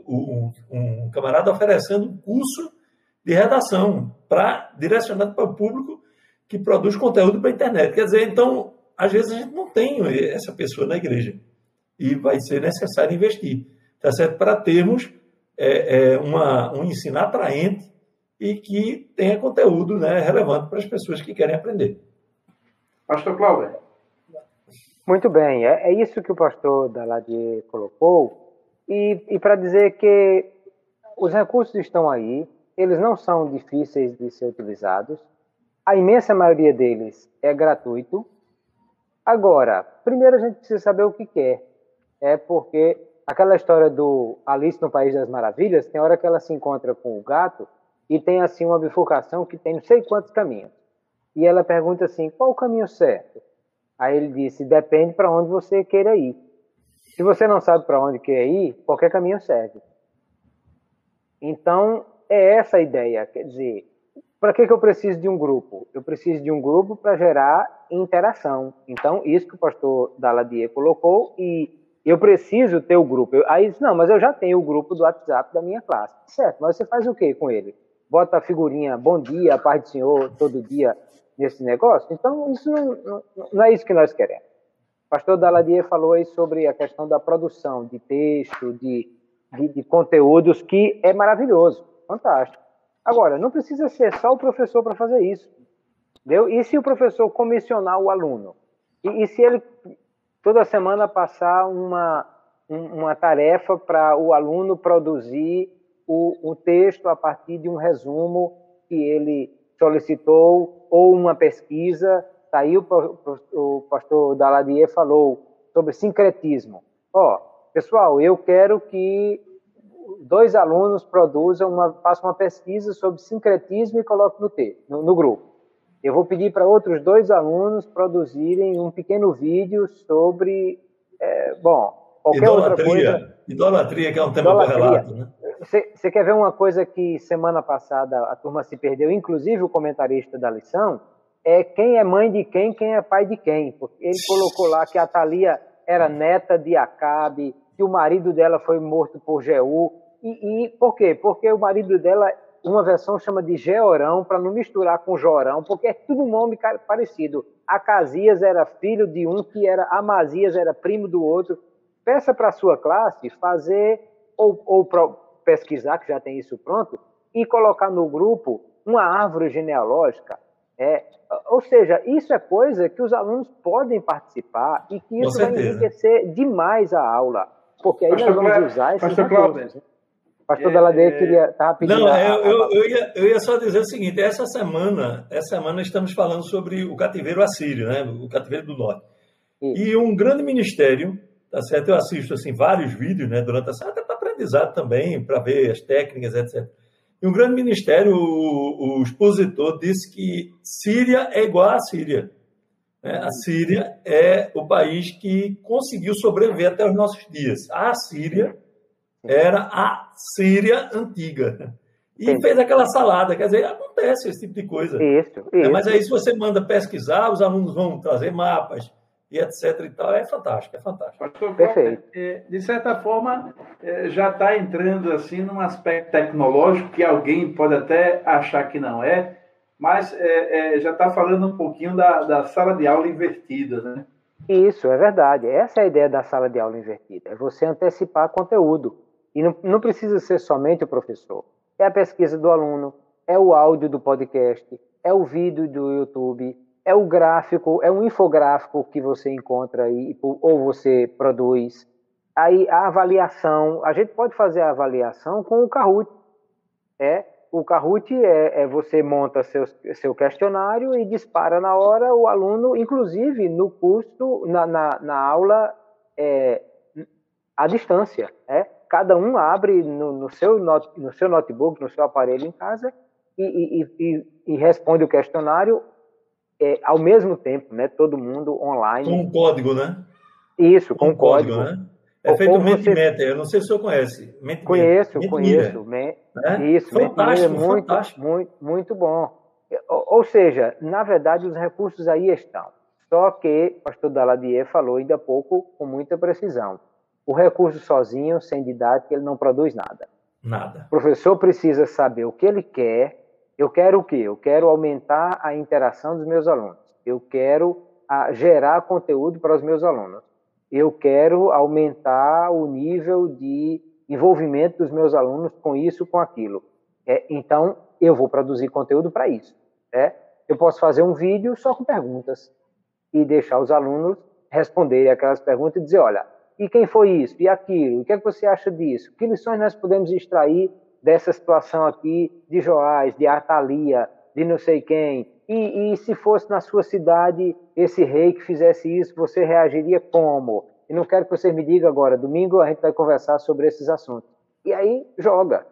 um, um, camarada oferecendo um curso de redação para direcionado para o público que produz conteúdo para a internet. Quer dizer, então, às vezes a gente não tem essa pessoa na igreja e vai ser necessário investir, tá certo? Para termos é, é, uma, um ensino atraente e que tenha conteúdo né, relevante para as pessoas que querem aprender. Pastor Cláudio. Muito bem, é, é isso que o pastor Daladier colocou. E, e para dizer que os recursos estão aí, eles não são difíceis de ser utilizados, a imensa maioria deles é gratuito. Agora, primeiro a gente precisa saber o que quer. É porque aquela história do Alice no País das Maravilhas, tem hora que ela se encontra com o gato e tem assim uma bifurcação que tem não sei quantos caminhos. E ela pergunta assim: qual o caminho certo? Aí ele disse: depende para onde você queira ir. Se você não sabe para onde quer ir, qualquer caminho serve. Então, é essa a ideia. Quer dizer, para que, que eu preciso de um grupo? Eu preciso de um grupo para gerar interação. Então, isso que o pastor Daladier colocou, e eu preciso ter o grupo. Aí disse, não, mas eu já tenho o grupo do WhatsApp da minha classe. Certo, mas você faz o que com ele? Bota a figurinha, bom dia, paz do Senhor, todo dia nesse negócio. Então, isso não, não, não é isso que nós queremos. O pastor Daladier falou aí sobre a questão da produção de texto, de, de, de conteúdos, que é maravilhoso, fantástico. Agora, não precisa ser só o professor para fazer isso. Entendeu? E se o professor comissionar o aluno? E, e se ele toda semana passar uma, uma tarefa para o aluno produzir o, o texto a partir de um resumo que ele solicitou ou uma pesquisa. Aí o, o pastor Daladier falou sobre sincretismo. Ó, oh, pessoal, eu quero que dois alunos produzam uma, façam uma pesquisa sobre sincretismo e coloquem no, T, no, no grupo. Eu vou pedir para outros dois alunos produzirem um pequeno vídeo sobre, é, bom, qualquer idolatria, outra coisa. Idolatria, que é um tema correlato, né? Você quer ver uma coisa que semana passada a turma se perdeu, inclusive o comentarista da lição, é quem é mãe de quem, quem é pai de quem. Porque ele colocou lá que a Thalia era neta de Acabe, que o marido dela foi morto por Jeú. E, e por quê? Porque o marido dela, uma versão chama de Georão, para não misturar com Jorão, porque é tudo nome parecido. Acasias era filho de um, que era Amazias era primo do outro. Peça para a sua classe fazer, ou, ou pesquisar, que já tem isso pronto, e colocar no grupo uma árvore genealógica. É, ou seja, isso é coisa que os alunos podem participar e que isso vai enriquecer demais a aula. Porque aí Pastor nós vamos usar esses recursos. Né? Pastor é, Beladeia é... queria estar pedindo. Não, a, eu, eu, eu, ia, eu ia só dizer o seguinte: essa semana, essa semana estamos falando sobre o cativeiro assírio, né? o cativeiro do norte. Isso. E um grande ministério, tá certo? Eu assisto assim, vários vídeos né, durante a semana, aprendizado também, para ver as técnicas, etc. E um grande ministério, o, o expositor, disse que Síria é igual à Síria. Né? A Síria é o país que conseguiu sobreviver até os nossos dias. A Síria era a Síria antiga. E Sim. fez aquela salada. Quer dizer, acontece esse tipo de coisa. Isso, isso. É, mas aí, se você manda pesquisar, os alunos vão trazer mapas, e etc. e tal, é fantástico, é fantástico. Pastor Perfeito. É, de certa forma, é, já está entrando assim num aspecto tecnológico que alguém pode até achar que não é, mas é, é, já está falando um pouquinho da, da sala de aula invertida, né? Isso, é verdade. Essa é a ideia da sala de aula invertida, é você antecipar conteúdo. E não, não precisa ser somente o professor. É a pesquisa do aluno, é o áudio do podcast, é o vídeo do YouTube, é o gráfico, é um infográfico que você encontra aí ou você produz. Aí a avaliação, a gente pode fazer a avaliação com o Kahoot. É, o Kahoot é, é, você monta seu, seu questionário e dispara na hora o aluno, inclusive no curso, na, na, na aula é, à distância. É? Cada um abre no, no, seu not, no seu notebook, no seu aparelho em casa e, e, e, e responde o questionário é, ao mesmo tempo, né? Todo mundo online. Com um código, né? Isso, com, com código. código. Né? É feito Mentimeter, você... eu não sei se o senhor conhece. Mente conheço, conheço. Me... É? Isso, fantástico, é muito, fantástico. Muito, muito bom. Ou seja, na verdade, os recursos aí estão. Só que o pastor Daladier falou ainda há pouco com muita precisão. O recurso sozinho, sem didática, ele não produz nada. Nada. O professor precisa saber o que ele quer. Eu quero o quê? Eu quero aumentar a interação dos meus alunos. Eu quero a, ah, gerar conteúdo para os meus alunos eu quero aumentar o nível de envolvimento dos meus alunos com isso, com aquilo. É, então, eu vou produzir conteúdo para isso. É? Eu posso fazer um vídeo só com perguntas e deixar os alunos responderem aquelas perguntas e dizer, olha, e quem foi isso? E aquilo? O que, é que você acha disso? Que lições nós podemos extrair dessa situação aqui de Joás, de Atalia, de não sei quem? E, e se fosse na sua cidade esse rei que fizesse isso, você reagiria como? E não quero que você me diga agora, domingo a gente vai conversar sobre esses assuntos. E aí joga.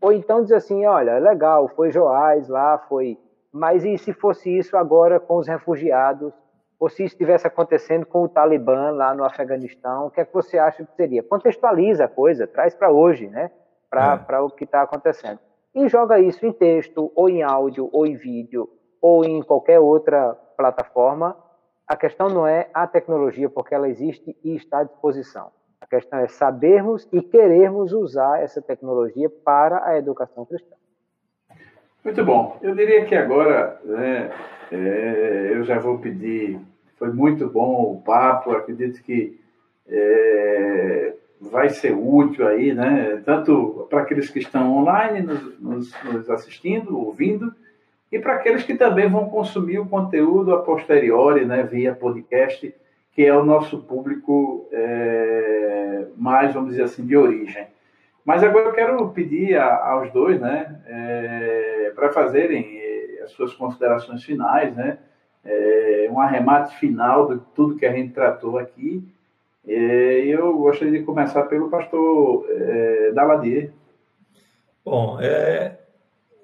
Ou então diz assim, olha, legal, foi Joás lá, foi. Mas e se fosse isso agora com os refugiados? Ou se estivesse acontecendo com o Talibã lá no Afeganistão? O que é que você acha que seria? Contextualiza a coisa, traz para hoje, né? Para é. o que está acontecendo. E joga isso em texto, ou em áudio, ou em vídeo, ou em qualquer outra plataforma, a questão não é a tecnologia, porque ela existe e está à disposição. A questão é sabermos e querermos usar essa tecnologia para a educação cristã. Muito bom. Eu diria que agora né, é, eu já vou pedir. Foi muito bom o papo. Acredito que é, vai ser útil aí, né? Tanto para aqueles que estão online nos, nos, nos assistindo, ouvindo, e para aqueles que também vão consumir o conteúdo a posteriori, né, via podcast, que é o nosso público é, mais, vamos dizer assim, de origem. Mas agora eu quero pedir a, aos dois, né, é, para fazerem é, as suas considerações finais, né, é, um arremate final de tudo que a gente tratou aqui. É, eu gostaria de começar pelo pastor é, Daladier. Bom, é,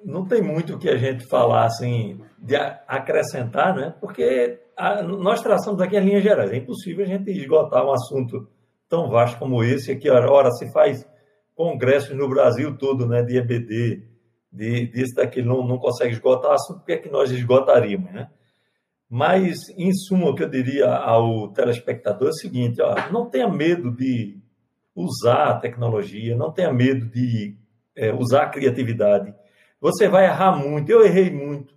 não tem muito o que a gente falar assim, de acrescentar, né? porque a, nós traçamos aqui as linhas gerais. É impossível a gente esgotar um assunto tão vasto como esse, que ora se faz congressos no Brasil todo, né, de EBD, de, disso, daquilo, não, não consegue esgotar assunto, por que é que nós esgotaríamos, né? Mas, em suma, o que eu diria ao telespectador é o seguinte, ó, não tenha medo de usar a tecnologia, não tenha medo de é, usar a criatividade, você vai errar muito. Eu errei muito,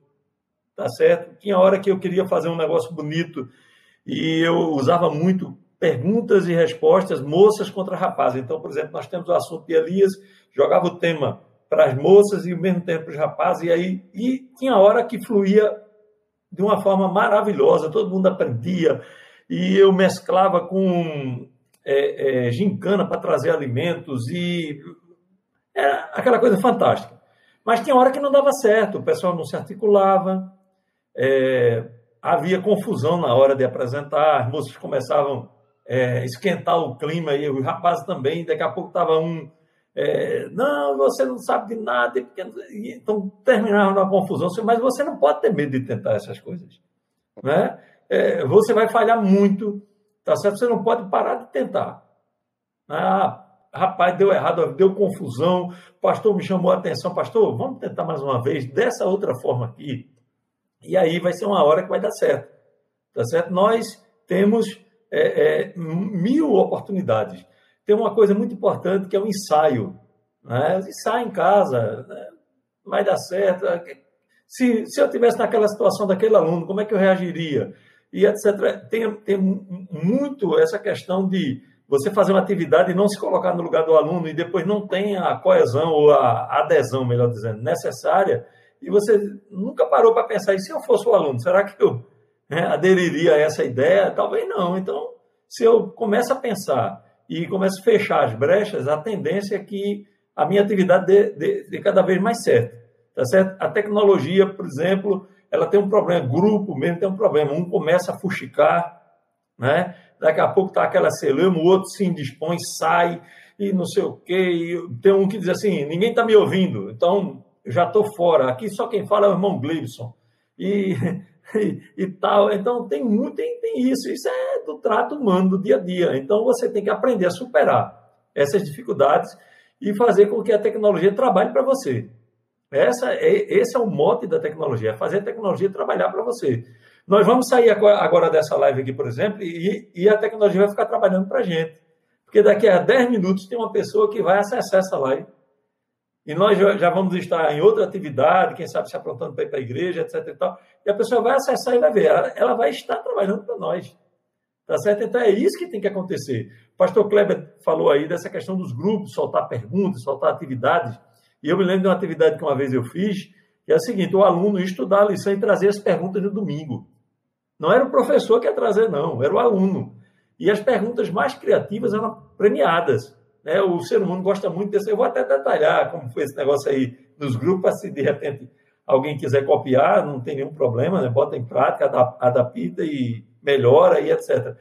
tá certo? Tinha hora que eu queria fazer um negócio bonito e eu usava muito perguntas e respostas, moças contra rapazes. Então, por exemplo, nós temos o assunto de Elias, jogava o tema para as moças e ao mesmo tempo para os rapazes, e aí e tinha hora que fluía de uma forma maravilhosa, todo mundo aprendia, e eu mesclava com é, é, gincana para trazer alimentos, e era aquela coisa fantástica. Mas tinha hora que não dava certo, o pessoal não se articulava, é, havia confusão na hora de apresentar, as moças começavam a é, esquentar o clima e os rapazes também, daqui a pouco estava um. É, não, você não sabe de nada, então terminava na confusão, mas você não pode ter medo de tentar essas coisas. Né? É, você vai falhar muito, tá certo? Você não pode parar de tentar. Ah, rapaz, deu errado, deu confusão, pastor me chamou a atenção, pastor, vamos tentar mais uma vez, dessa outra forma aqui. E aí vai ser uma hora que vai dar certo. Tá certo? Nós temos é, é, mil oportunidades. Tem uma coisa muito importante que é o ensaio. Né? Ensaio em casa, né? vai dar certo. Se, se eu tivesse naquela situação daquele aluno, como é que eu reagiria? E etc. Tem, tem muito essa questão de você fazer uma atividade e não se colocar no lugar do aluno e depois não tem a coesão ou a adesão, melhor dizendo, necessária, e você nunca parou para pensar, e se eu fosse o aluno, será que eu né, aderiria a essa ideia? Talvez não. Então, se eu começo a pensar e começo a fechar as brechas, a tendência é que a minha atividade dê, dê, dê cada vez mais certo. Tá certo? A tecnologia, por exemplo, ela tem um problema, grupo mesmo tem um problema. Um começa a fuxicar, né? daqui a pouco está aquela selama, o outro se indispõe, sai e não sei o quê. Tem um que diz assim: ninguém está me ouvindo, então já estou fora. Aqui só quem fala é o irmão Gleibson. E, e, tal. Então tem muito, tem, tem isso. Isso é do trato humano do dia a dia. Então você tem que aprender a superar essas dificuldades e fazer com que a tecnologia trabalhe para você. Essa é, esse é o mote da tecnologia, é fazer a tecnologia trabalhar para você. Nós vamos sair agora dessa live aqui, por exemplo, e, e a tecnologia vai ficar trabalhando para a gente. Porque daqui a 10 minutos tem uma pessoa que vai acessar essa live. E nós já vamos estar em outra atividade, quem sabe se aprontando para ir para a igreja, etc. E, tal, e a pessoa vai acessar e vai ver. Ela, vai estar trabalhando para nós. Tá certo? Então é isso que tem que acontecer. O pastor Kleber falou aí dessa questão dos grupos, soltar perguntas, soltar atividades. E eu me lembro de uma atividade que uma vez eu fiz, que é o seguinte: o aluno estudar a lição e trazer as perguntas no domingo. Não era o professor que ia trazer, não, era o aluno. E as perguntas mais criativas eram premiadas. Né? O ser humano gosta muito desse. Eu vou até detalhar como foi esse negócio aí nos grupos, se de repente alguém quiser copiar, não tem nenhum problema, né? bota em prática, adapta e melhora e etc.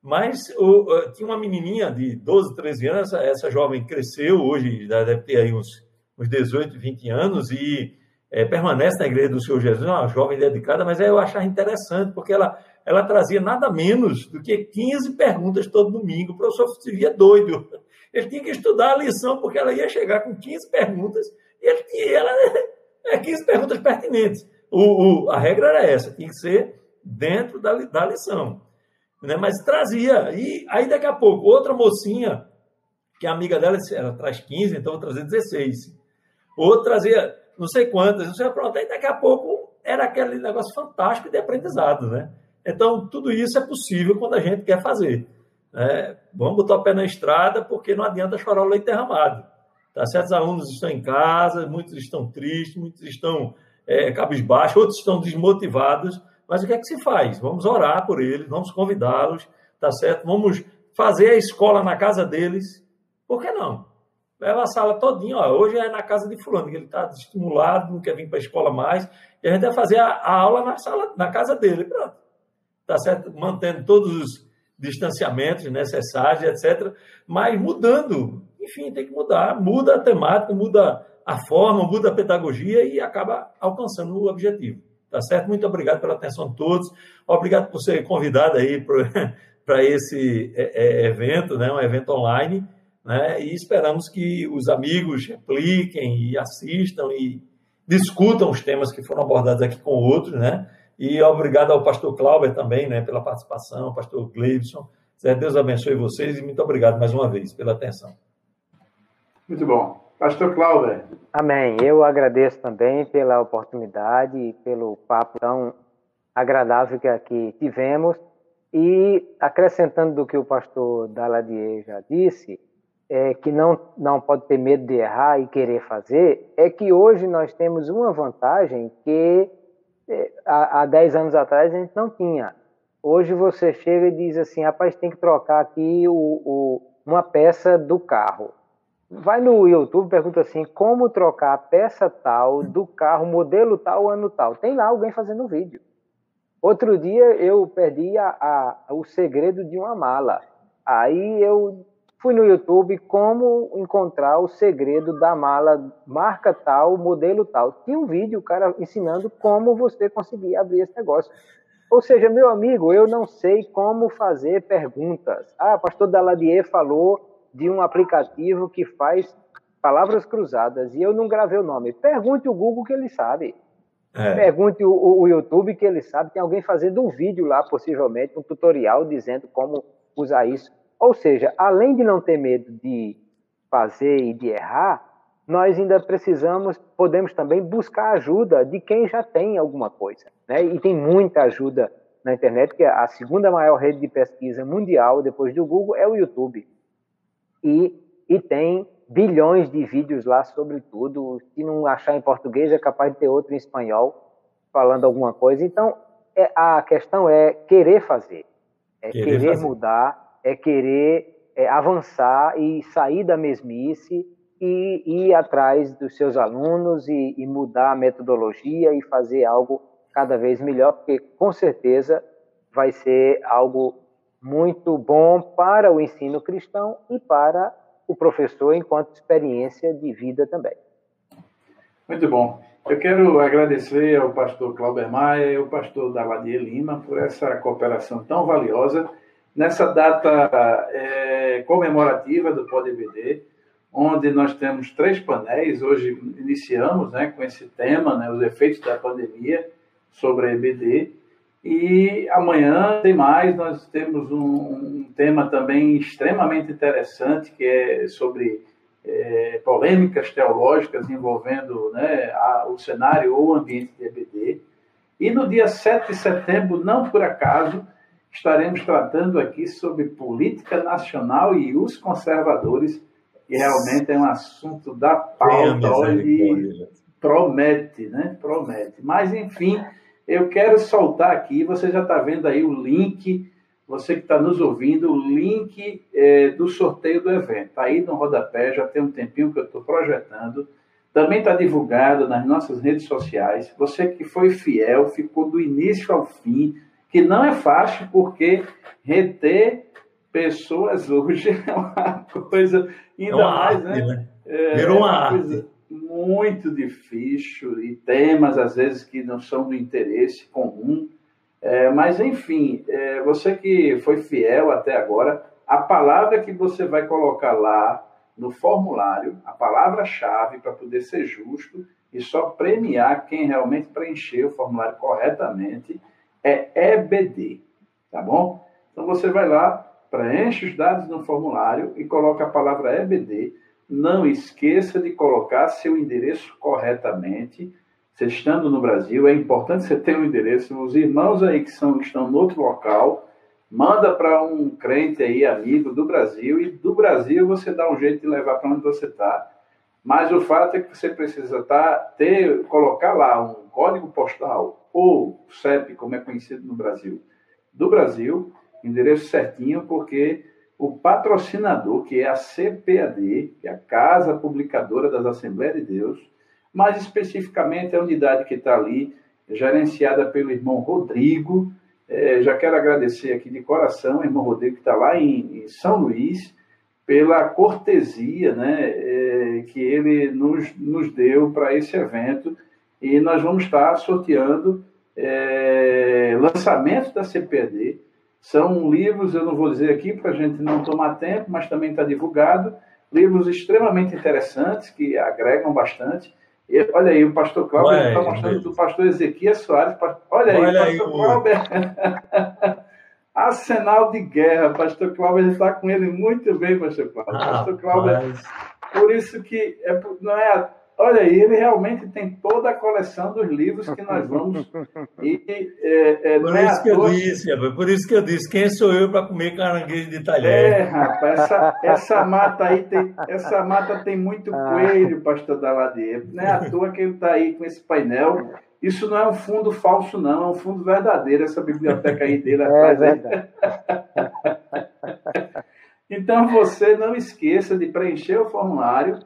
Mas o, tinha uma menininha de 12, 13 anos, essa, essa jovem cresceu, hoje deve ter aí uns uns 18, 20 anos e é, permanece na igreja do Senhor Jesus, uma jovem dedicada, mas eu achava interessante, porque ela, ela trazia nada menos do que 15 perguntas todo domingo. O professor se via doido. Ele tinha que estudar a lição, porque ela ia chegar com 15 perguntas e ele tinha ela, é, 15 perguntas pertinentes. O, o, a regra era essa, tinha que ser dentro da, da lição. Né? Mas trazia. E aí, daqui a pouco, outra mocinha, que é amiga dela, ela traz 15, então eu trazer 16 outro trazia não sei quantas, não sei pronto, aí daqui a pouco era aquele negócio fantástico de aprendizado, né? Então, tudo isso é possível quando a gente quer fazer. Né? Vamos botar o pé na estrada, porque não adianta chorar o leite derramado. Tá? Certos alunos estão em casa, muitos estão tristes, muitos estão é, cabisbaixos, outros estão desmotivados, mas o que é que se faz? Vamos orar por eles, vamos convidá-los, tá certo? Vamos fazer a escola na casa deles, por que não? leva a sala todinha, ó, hoje é na casa de fulano, ele está estimulado, não quer vir para a escola mais, e a gente vai fazer a, a, aula na sala, na casa dele, pronto. Tá certo? Mantendo todos os distanciamentos necessários, etc. Mas mudando, enfim, tem que mudar, muda a temática, muda a forma, muda a pedagogia e acaba alcançando o objetivo. Tá certo? Muito obrigado pela atenção de todos. Obrigado por ser convidado aí para esse é, é, evento, né? um evento online né? E esperamos que os amigos repliquem e assistam e discutam os temas que foram abordados aqui com outros, né? E obrigado ao pastor Clauber também, né, pela participação, pastor Gleibson. Deus abençoe vocês e muito obrigado mais uma vez pela atenção. Muito bom. Pastor Clauber. Amém. Eu agradeço também pela oportunidade e pelo papo tão agradável que aqui tivemos. E acrescentando do que o pastor Daladier já disse, é, que não, não pode ter medo de errar e querer fazer, é que hoje nós temos uma vantagem que há, há 10 anos atrás a gente não tinha. Hoje você chega e diz assim, rapaz, tem que trocar aqui o, o, uma peça do carro. Vai no YouTube pergunta assim, como trocar a peça tal do carro, modelo tal, ano tal. Tem lá alguém fazendo um vídeo. Outro dia eu perdi a, a, o segredo de uma mala. Aí eu Fui no YouTube como encontrar o segredo da mala marca tal, modelo tal. Tinha um vídeo, o cara ensinando como você conseguir abrir esse negócio. Ou seja, meu amigo, eu não sei como fazer perguntas. Ah, pastor Daladier falou de um aplicativo que faz palavras cruzadas e eu não gravei o nome. Pergunte o Google que ele sabe. É. Pergunte o, o, YouTube que ele sabe. Tem alguém fazendo um vídeo lá, possivelmente, um tutorial dizendo como usar isso. Ou seja, além de não ter medo de fazer e de errar, nós ainda precisamos, podemos também buscar ajuda de quem já tem alguma coisa. Né? E tem muita ajuda na internet, que é a segunda maior rede de pesquisa mundial, depois do Google, é o YouTube. E, e tem bilhões de vídeos lá sobre tudo. Se não achar em português, é capaz de ter outro em espanhol falando alguma coisa. Então, é, a questão é querer fazer, é querer, querer fazer. mudar é querer é, avançar e sair da mesmice e ir atrás dos seus alunos e, e mudar a metodologia e fazer algo cada vez melhor, porque com certeza vai ser algo muito bom para o ensino cristão e para o professor enquanto experiência de vida também. Muito bom. Eu quero agradecer ao pastor Clauber Maia e ao pastor Daladia Lima por essa cooperação tão valiosa nessa data é, comemorativa do PodBD, onde nós temos três painéis. Hoje iniciamos né, com esse tema, né, os efeitos da pandemia sobre a EBD. E amanhã tem mais, nós temos um, um tema também extremamente interessante, que é sobre é, polêmicas teológicas envolvendo né, a, o cenário ou o ambiente de EBD. E no dia 7 de setembro, não por acaso, estaremos tratando aqui sobre política nacional e os conservadores, que realmente é um assunto da pauta e promete, né? Promete. Mas, enfim, eu quero soltar aqui, você já está vendo aí o link, você que está nos ouvindo, o link é, do sorteio do evento. Está aí no rodapé, já tem um tempinho que eu estou projetando. Também está divulgado nas nossas redes sociais. Você que foi fiel, ficou do início ao fim, que não é fácil, porque reter pessoas hoje é uma coisa ainda é uma mais, arte, né? né? É, Virou uma, uma arte. muito difícil e temas às vezes que não são do interesse comum. É, mas enfim, é, você que foi fiel até agora, a palavra que você vai colocar lá no formulário, a palavra-chave para poder ser justo e só premiar quem realmente preencheu o formulário corretamente é EBD, tá bom? Então você vai lá, preenche os dados no formulário e coloca a palavra EBD. Não esqueça de colocar seu endereço corretamente. Você estando no Brasil, é importante você ter um endereço. Os irmãos aí que são, estão no outro local, manda para um crente aí, amigo do Brasil, e do Brasil você dá um jeito de levar para onde você está. Mas o fato é que você precisa tá, ter, colocar lá um código postal ou CEP, como é conhecido no Brasil, do Brasil, endereço certinho, porque o patrocinador, que é a CPAD, que é a Casa Publicadora das Assembleias de Deus, mais especificamente a unidade que está ali, gerenciada pelo irmão Rodrigo. É, já quero agradecer aqui de coração, irmão Rodrigo, que está lá em, em, São Luís, pela cortesia né, é, que ele nos, nos deu para esse evento e nós vamos estar sorteando é, lançamentos da CPD. São livros, eu não vou dizer aqui para a gente não tomar tempo, mas também está divulgado. Livros extremamente interessantes que agregam bastante. E, olha aí, o pastor Cláudio está mostrando do pastor Ezequias Soares. Olha aí, olha pastor Cláudio. Arsenal de guerra, pastor Cláudio está com ele muito bem, pastor Cláudio. Ah, pastor Cláudio, por isso que é, não é Olha aí, ele realmente tem toda a coleção dos livros que nós vamos. E, é, é, por é isso que eu disse, rapaz, por isso que eu disse, quem sou eu para comer caranguejo de talher? É, rapaz, essa, essa mata aí tem, essa mata tem muito ah. coelho, pastor Daladier. Não é à toa que ele está aí com esse painel. Isso não é um fundo falso, não, é um fundo verdadeiro, essa biblioteca aí dele é atrás. É então você não esqueça de preencher o formulário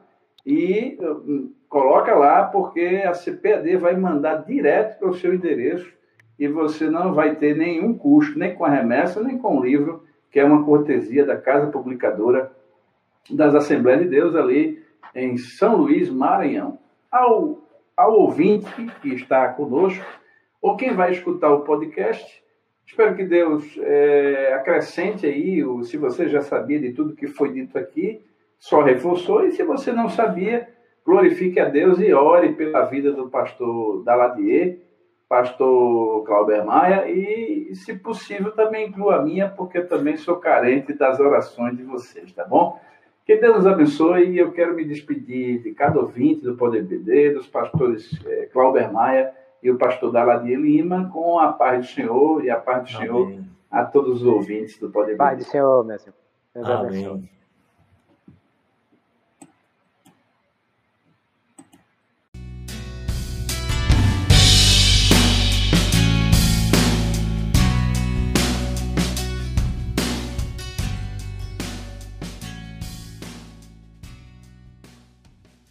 e hum, coloca lá, porque a CPAD vai mandar direto para o seu endereço e você não vai ter nenhum custo, nem com a remessa, nem com o livro, que é uma cortesia da Casa Publicadora das Assembleias de Deus ali em São Luís, Maranhão. Ao, ao ouvinte que está conosco, ou quem vai escutar o podcast, espero que Deus é, acrescente aí, se você já sabia de tudo que foi dito aqui, só reforçou, e se você não sabia, glorifique a Deus e ore pela vida do pastor Daladier, pastor Clauber Maia, e, se possível, também inclua a minha, porque eu também sou carente das orações de vocês, tá bom? Que Deus nos abençoe e eu quero me despedir de cada ouvinte do Poder BD, dos pastores é, Clauber Maia e o pastor Daladier Lima, com a paz do Senhor e a paz do Amém. Senhor a todos os ouvintes do Poder BD. Paz do Senhor, meu Senhor. Deus Amém. abençoe.